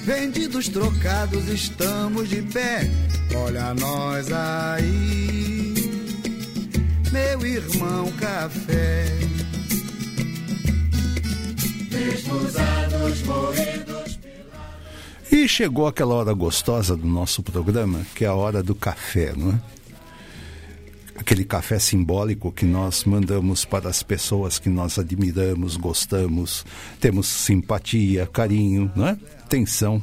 vendidos, trocados, estamos de pé. Olha nós aí, meu irmão café. Mesmo usados, moídos. E chegou aquela hora gostosa do nosso programa, que é a hora do café, não é? Aquele café simbólico que nós mandamos para as pessoas que nós admiramos, gostamos, temos simpatia, carinho, não é? Atenção.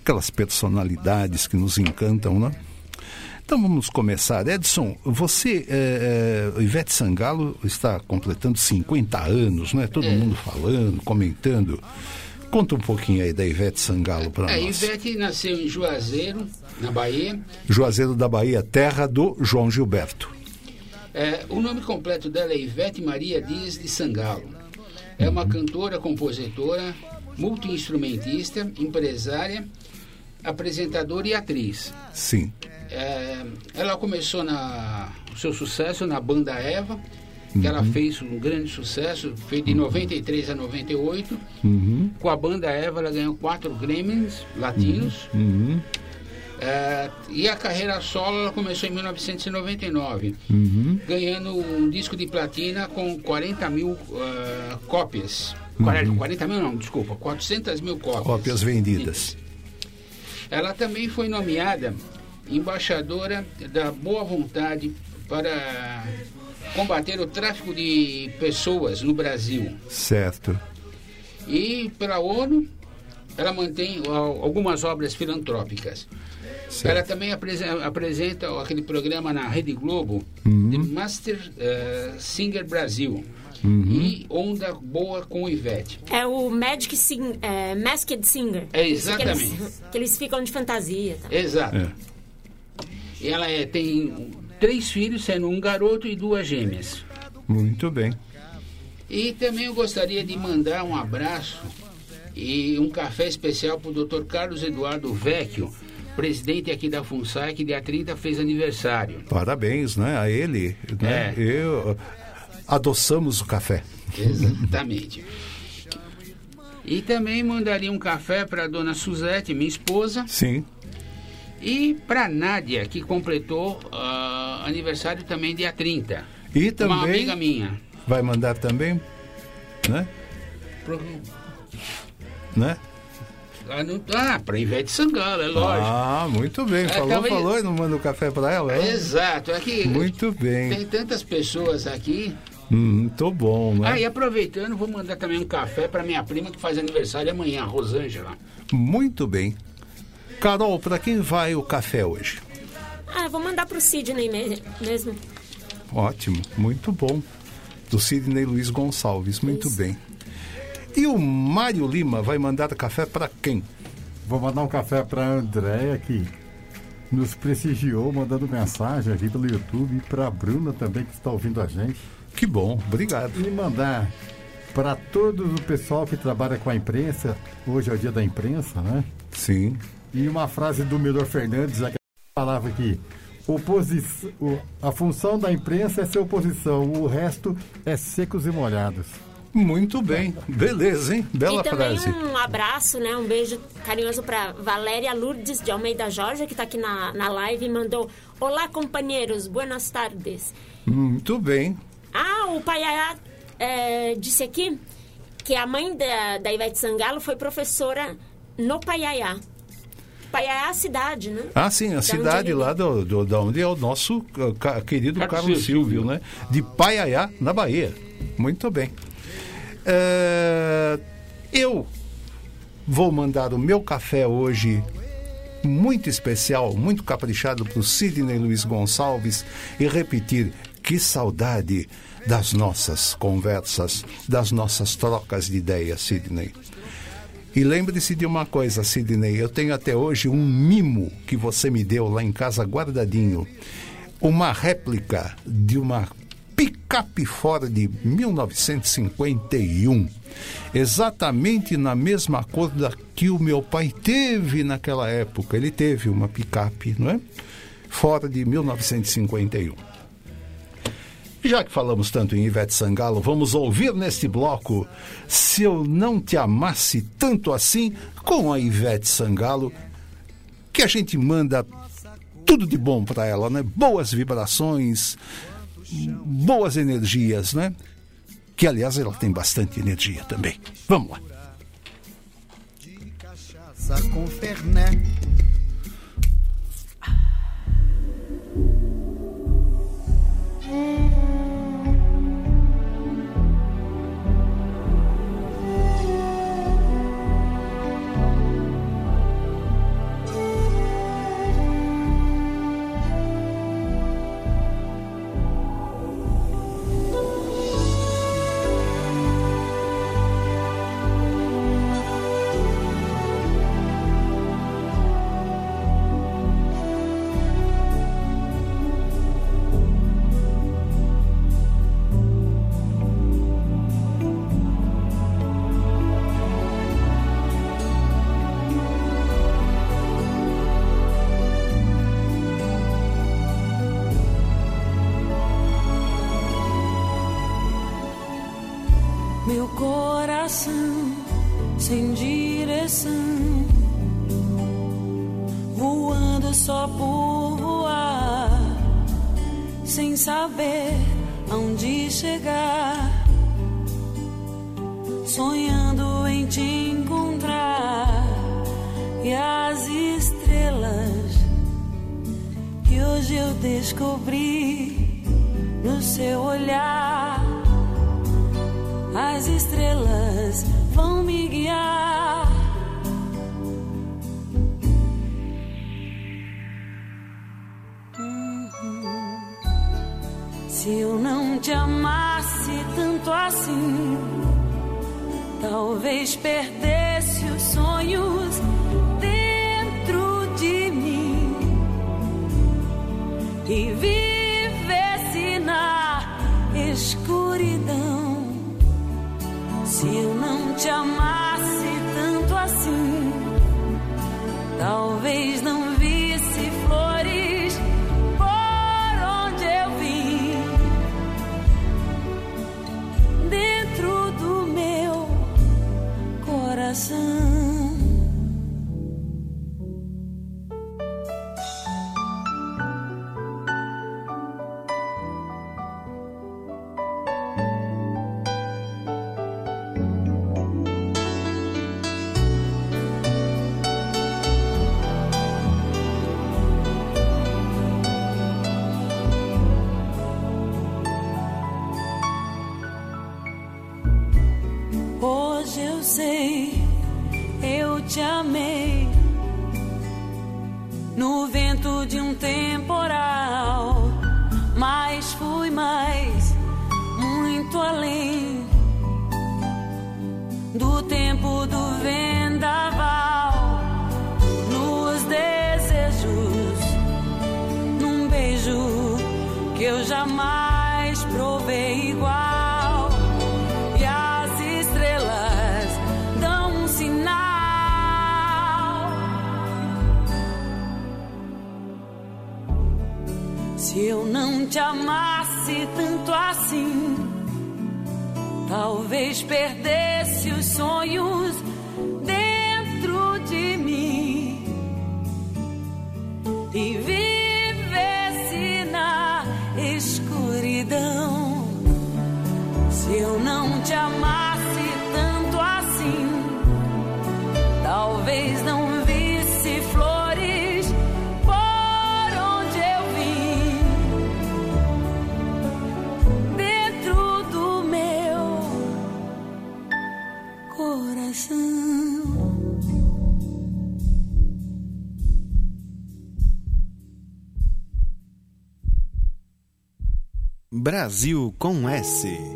Aquelas personalidades que nos encantam, não é? Então vamos começar. Edson, você, é, é, Ivete Sangalo está completando 50 anos, né? Todo mundo falando, comentando. Conta um pouquinho aí da Ivete Sangalo para A nós. Ivete nasceu em Juazeiro, na Bahia. Juazeiro da Bahia, terra do João Gilberto. É, o nome completo dela é Ivete Maria Dias de Sangalo. É uma cantora, compositora, multi-instrumentista, empresária, apresentadora e atriz. Sim. É, ela começou na, o seu sucesso na banda Eva, que ela fez um grande sucesso, foi de 93 a 98. Uhum. Com a banda Eva, ela ganhou quatro Grammys latinos. Uhum. É, e a carreira solo ela começou em 1999, Uhum. ganhando um disco de platina com 40 mil ah, cópias. Uhum. 40, 40 mil não, desculpa, 400 mil cópias. Cópias vendidas. Ela também foi nomeada embaixadora da boa vontade para combater o tráfico de pessoas no Brasil. Certo. E pela ONU, ela mantém al- algumas obras filantrópicas. Certo. Ela também apresen- apresenta aquele programa na Rede Globo, Uhum. The Master eh, Singer Brasil. Uhum. E Onda Boa com Ivete. É o Magic Sing, é, Masked Singer. É, Isso que eles- exatamente. Que eles, ficam de fantasia. Tá? Exato. É. E ela é- tem três filhos, sendo um garoto e duas gêmeas. Muito bem. E também eu gostaria de mandar um abraço e um café especial para o Dr. Carlos Eduardo Vecchio, presidente aqui da FUNSAI, que dia 30 fez aniversário. Parabéns, né? A ele. Né? É. Eu adoçamos o café. Exatamente. E também mandaria um café para a dona Suzete, minha esposa. Sim. E para Nádia, que completou ah, aniversário também dia 30. E também. Uma amiga minha. Vai mandar também, né? Pro- Né? Ah, não- Ah, para Ivete Sangalo, é lógico. Ah, muito bem. É, falou, talvez- falou e não manda o café para ela? né? Exato. Aqui Muito bem. tem tantas pessoas aqui. Hum, Muito bom, né? Ah, e aproveitando, vou mandar também um café para minha prima que faz aniversário amanhã, a Rosângela. Muito bem. Carol, para quem vai o café hoje? Ah, vou mandar pro Sidney me- mesmo. Ótimo, muito bom. Do Sidney Luiz Gonçalves, muito bem. E o Mário Lima vai mandar café para quem? Vou mandar um café para a Andréia, que nos prestigiou, mandando mensagem aqui pelo YouTube, e para a Bruna também, que está ouvindo a gente. Que bom, obrigado. E mandar para todo o pessoal que trabalha com a imprensa, hoje é o dia da imprensa, né? Sim. E uma frase do Milor Fernandes, que falava aqui. Oposi a função da imprensa é ser oposição, o resto é secos e molhados. Muito bem, beleza, hein? Bela e também frase. um abraço, né? Um beijo carinhoso para Valéria Lourdes de Almeida Jorge, que está aqui na, na live e mandou: Olá, companheiros, buenas tardes. Muito bem. Ah, o Paiá é, disse aqui que a mãe da, da Ivete Sangalo foi professora no Paiaiá. Paiaiá é a cidade, né? Ah, sim, a Da cidade lá do, do, da onde é o nosso ca- querido Carlos Carlos Silvio, né? De Paiaiá, na Bahia. Muito bem. É, eu vou mandar o meu café hoje muito especial, muito caprichado para o Sidney Luiz Gonçalves e repetir que saudade das nossas conversas, das nossas trocas de ideias, Sidney. E lembre-se de uma coisa, Sidney, eu tenho até hoje um mimo que você me deu lá em casa guardadinho. Uma réplica de uma picape Ford de 1951. Exatamente na mesma cor da que o meu pai teve naquela época. Ele teve uma picape, não é? Ford de 1951. Já que falamos tanto em Ivete Sangalo, vamos ouvir neste bloco Se Eu Não Te Amasse Tanto Assim com a Ivete Sangalo, que a gente manda tudo de bom para ela, né? Boas vibrações, boas energias, né? Que, aliás, ela tem bastante energia também. Vamos lá. Cachaça com ferné. Não Brasil com S.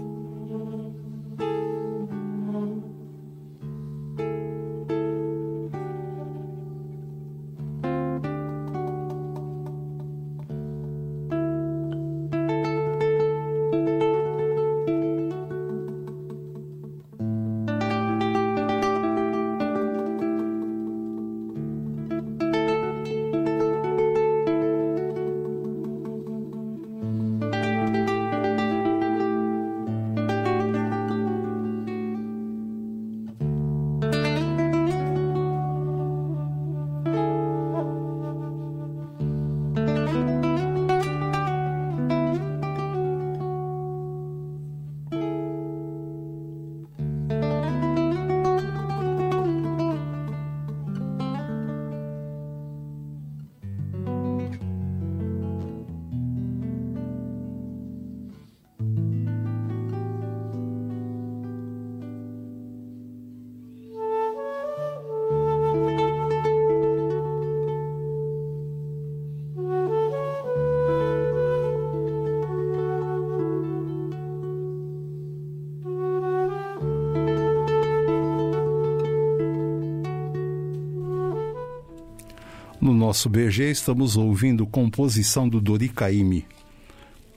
nosso BG estamos ouvindo composição do Dori Caymmi.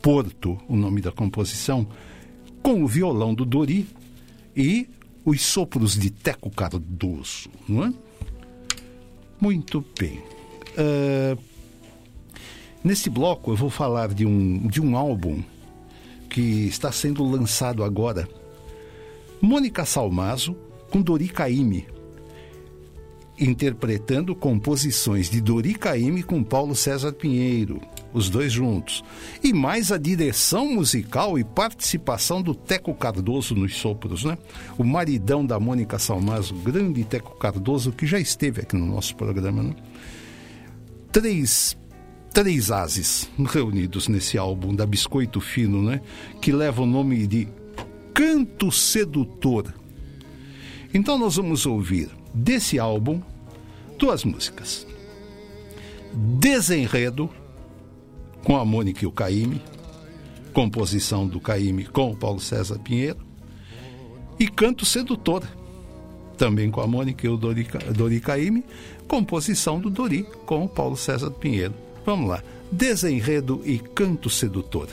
Porto, o nome da composição, com o violão do Dori e os sopros de Teco Cardoso, não é? Muito bem. Ah, nesse bloco eu vou falar de um, de um álbum que está sendo lançado agora. Mônica Salmazo com Dori Caymmi, interpretando composições de Dori Caymmi com Paulo César Pinheiro, os dois juntos. E mais a direção musical e participação do Teco Cardoso nos sopros, né? O maridão da Mônica Salmazo, grande Teco Cardoso, que já esteve aqui no nosso programa, né? Três três ases reunidos nesse álbum da Biscoito Fino, né? Que leva o nome de Canto Sedutor. Então nós vamos ouvir desse álbum duas músicas. Desenredo, com a Mônica e o Caíme, composição do Caíme com o Paulo César Pinheiro, e Canto Sedutor, também com a Mônica e o Dori, Dori Caymmi, composição do Dori com o Paulo César Pinheiro. Vamos lá, Desenredo e Canto Sedutor.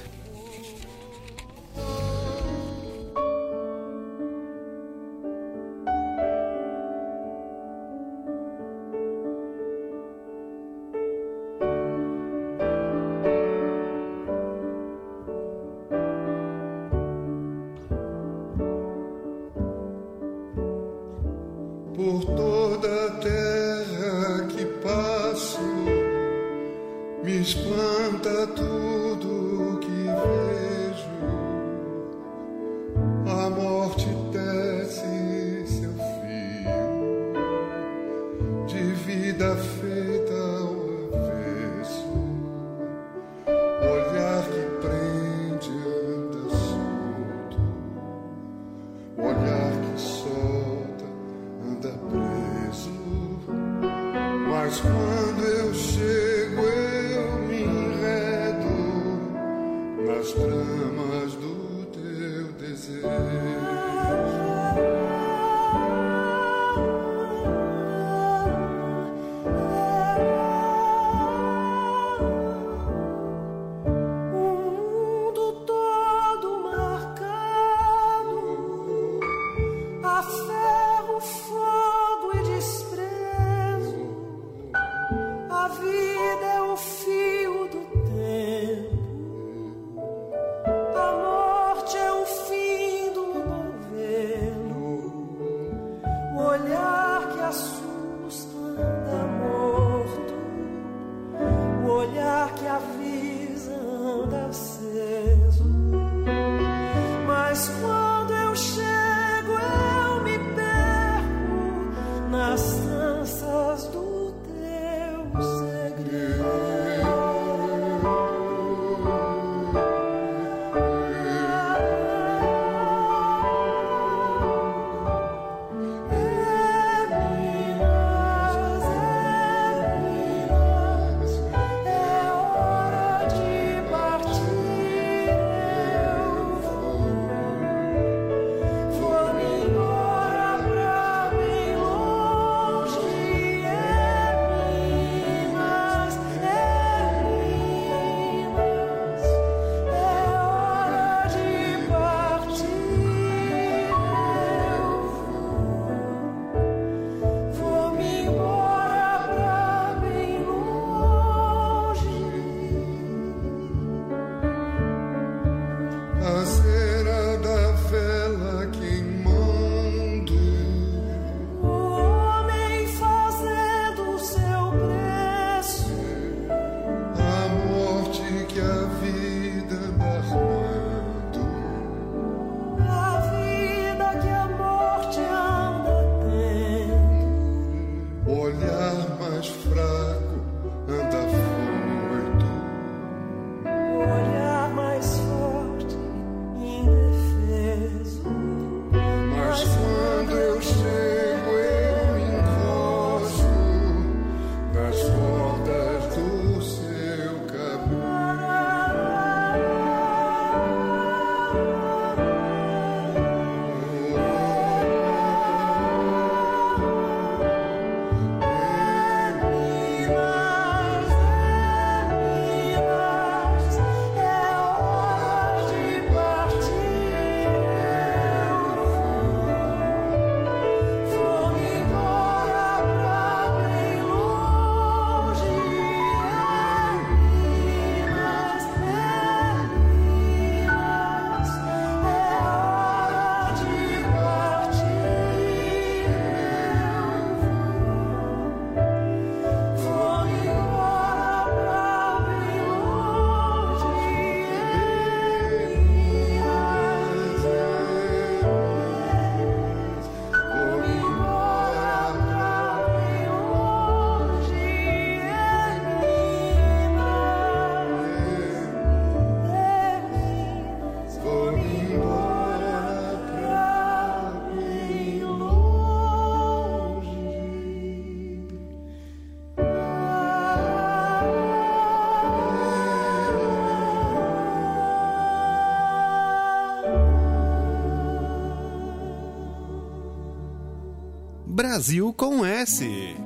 Brasil com S.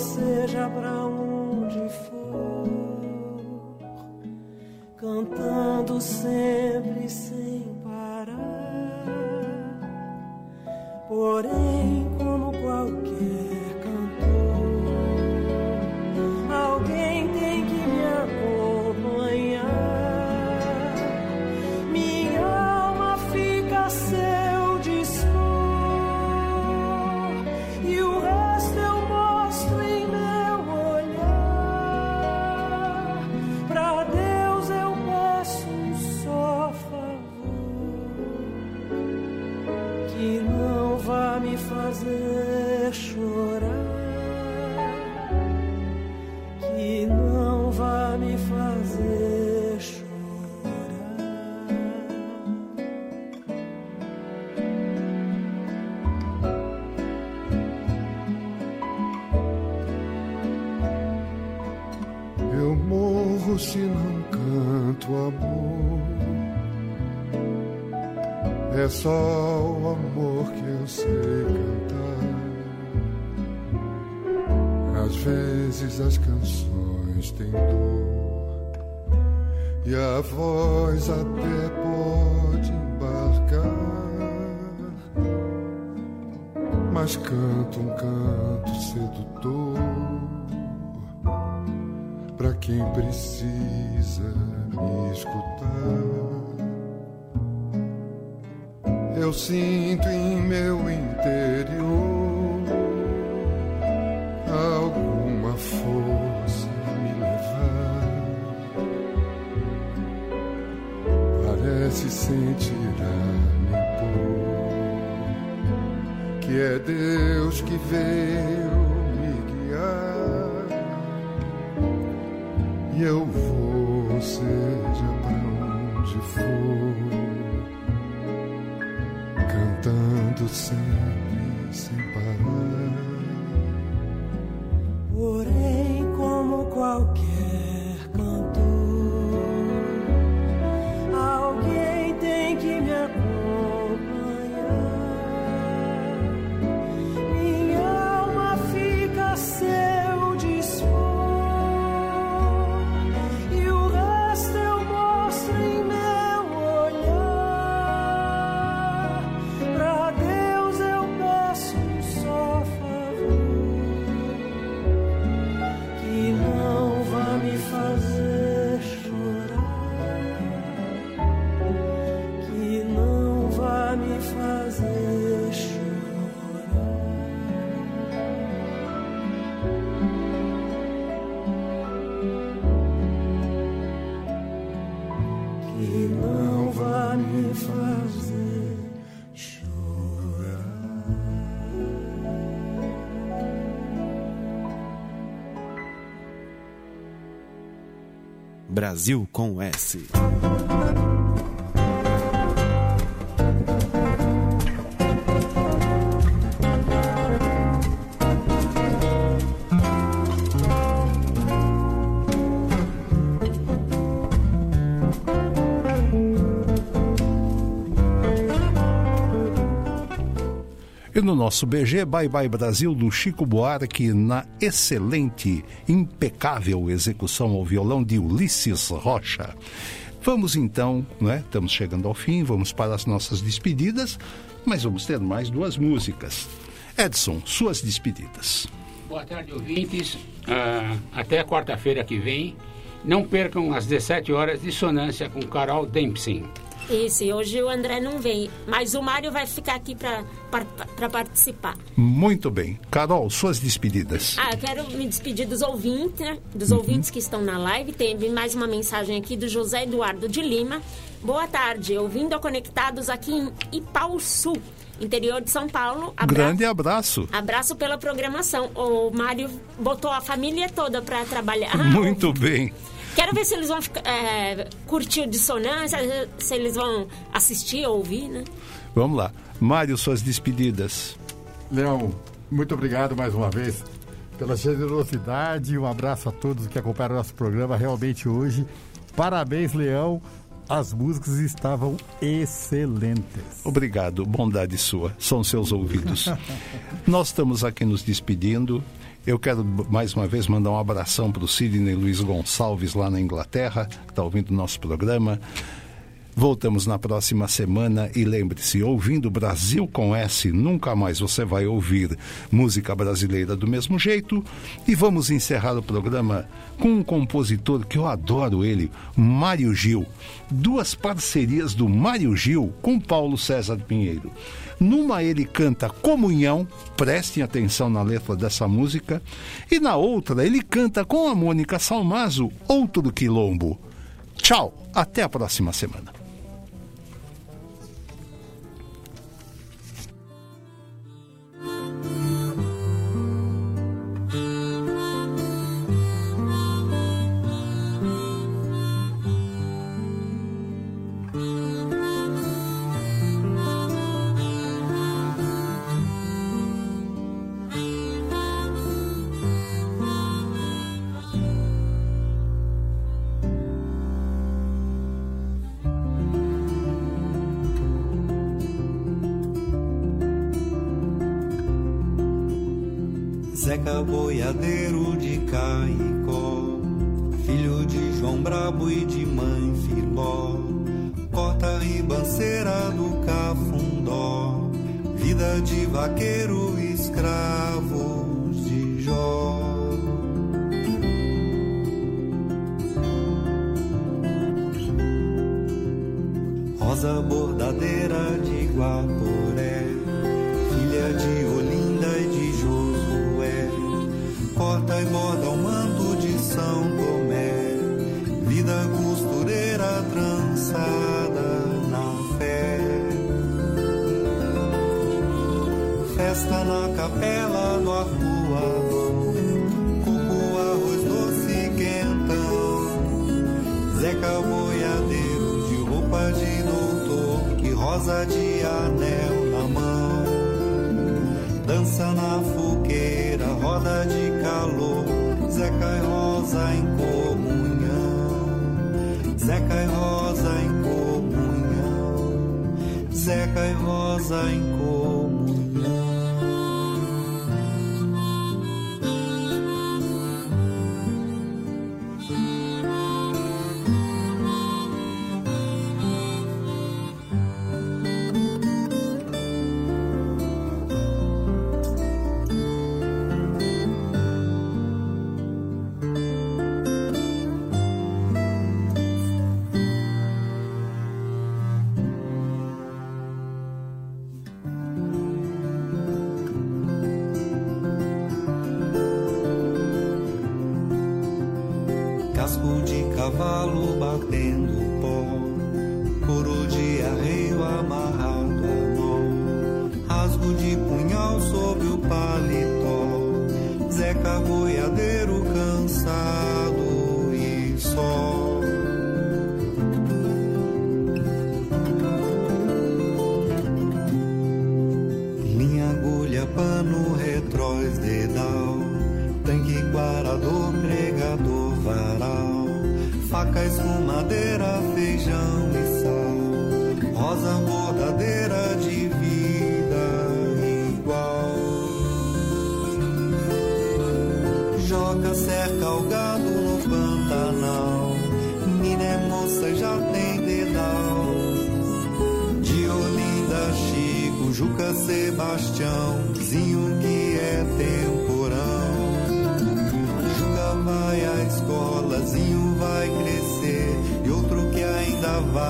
seja para Brasil com S. nosso BG Bye Bye Brasil do Chico Buarque na excelente, impecável execução ao violão de Ulisses Rocha. Vamos então, né? Estamos chegando ao fim, vamos para as nossas despedidas, mas vamos ter mais duas músicas. Edson, suas despedidas. Boa tarde, ouvintes. Uh, até quarta-feira que vem. Não percam às 17 horas Dissonância com Carol Dempsey. Isso, e hoje o André não vem, mas o Mário vai ficar aqui para participar. Muito bem. Carol, suas despedidas. Ah, eu quero me despedir dos ouvintes, né? dos uhum. ouvintes que estão na live. Tem mais uma mensagem aqui do José Eduardo de Lima. Boa tarde, ouvindo a Conectados aqui em Ipauçu interior de São Paulo. Abra... Grande abraço. Abraço pela programação. O Mário botou a família toda para trabalhar. <laughs> Muito bem. Quero ver se eles vão é, curtir o dissonância, se eles vão assistir, ouvir, né? Vamos lá. Mário, suas despedidas. Leão, muito obrigado mais uma vez pela generosidade. Um abraço a todos que acompanharam nosso programa realmente hoje. Parabéns, Leão. As músicas estavam excelentes. Obrigado, bondade sua. São seus ouvidos. <laughs> Nós estamos aqui nos despedindo. Eu quero mais uma vez mandar um abração para o Sidney Luiz Gonçalves lá na Inglaterra, que está ouvindo o nosso programa. Voltamos na próxima semana e lembre-se, ouvindo Brasil com S, nunca mais você vai ouvir música brasileira do mesmo jeito. E vamos encerrar o programa com um compositor que eu adoro ele, Mário Gil. Duas parcerias do Mário Gil com Paulo César Pinheiro. Numa ele canta Comunhão, prestem atenção na letra dessa música, e na outra ele canta com a Mônica Salmazo, Outro Quilombo. Tchau, até a próxima semana. Vai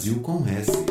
Brasil com S.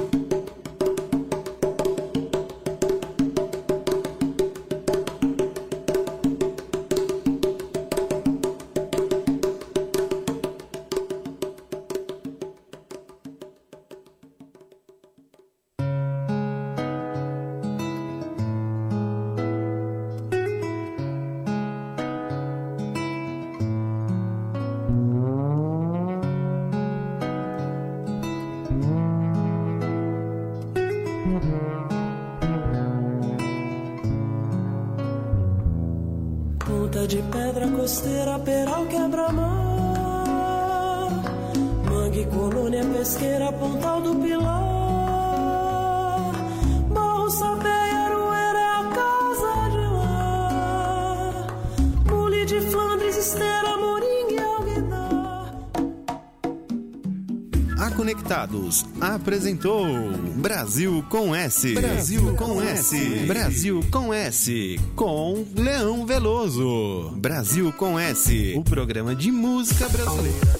apresentou Brasil com S. Brasil com S. Brasil com S. Com Leão Veloso. Brasil com S. O programa de música brasileira.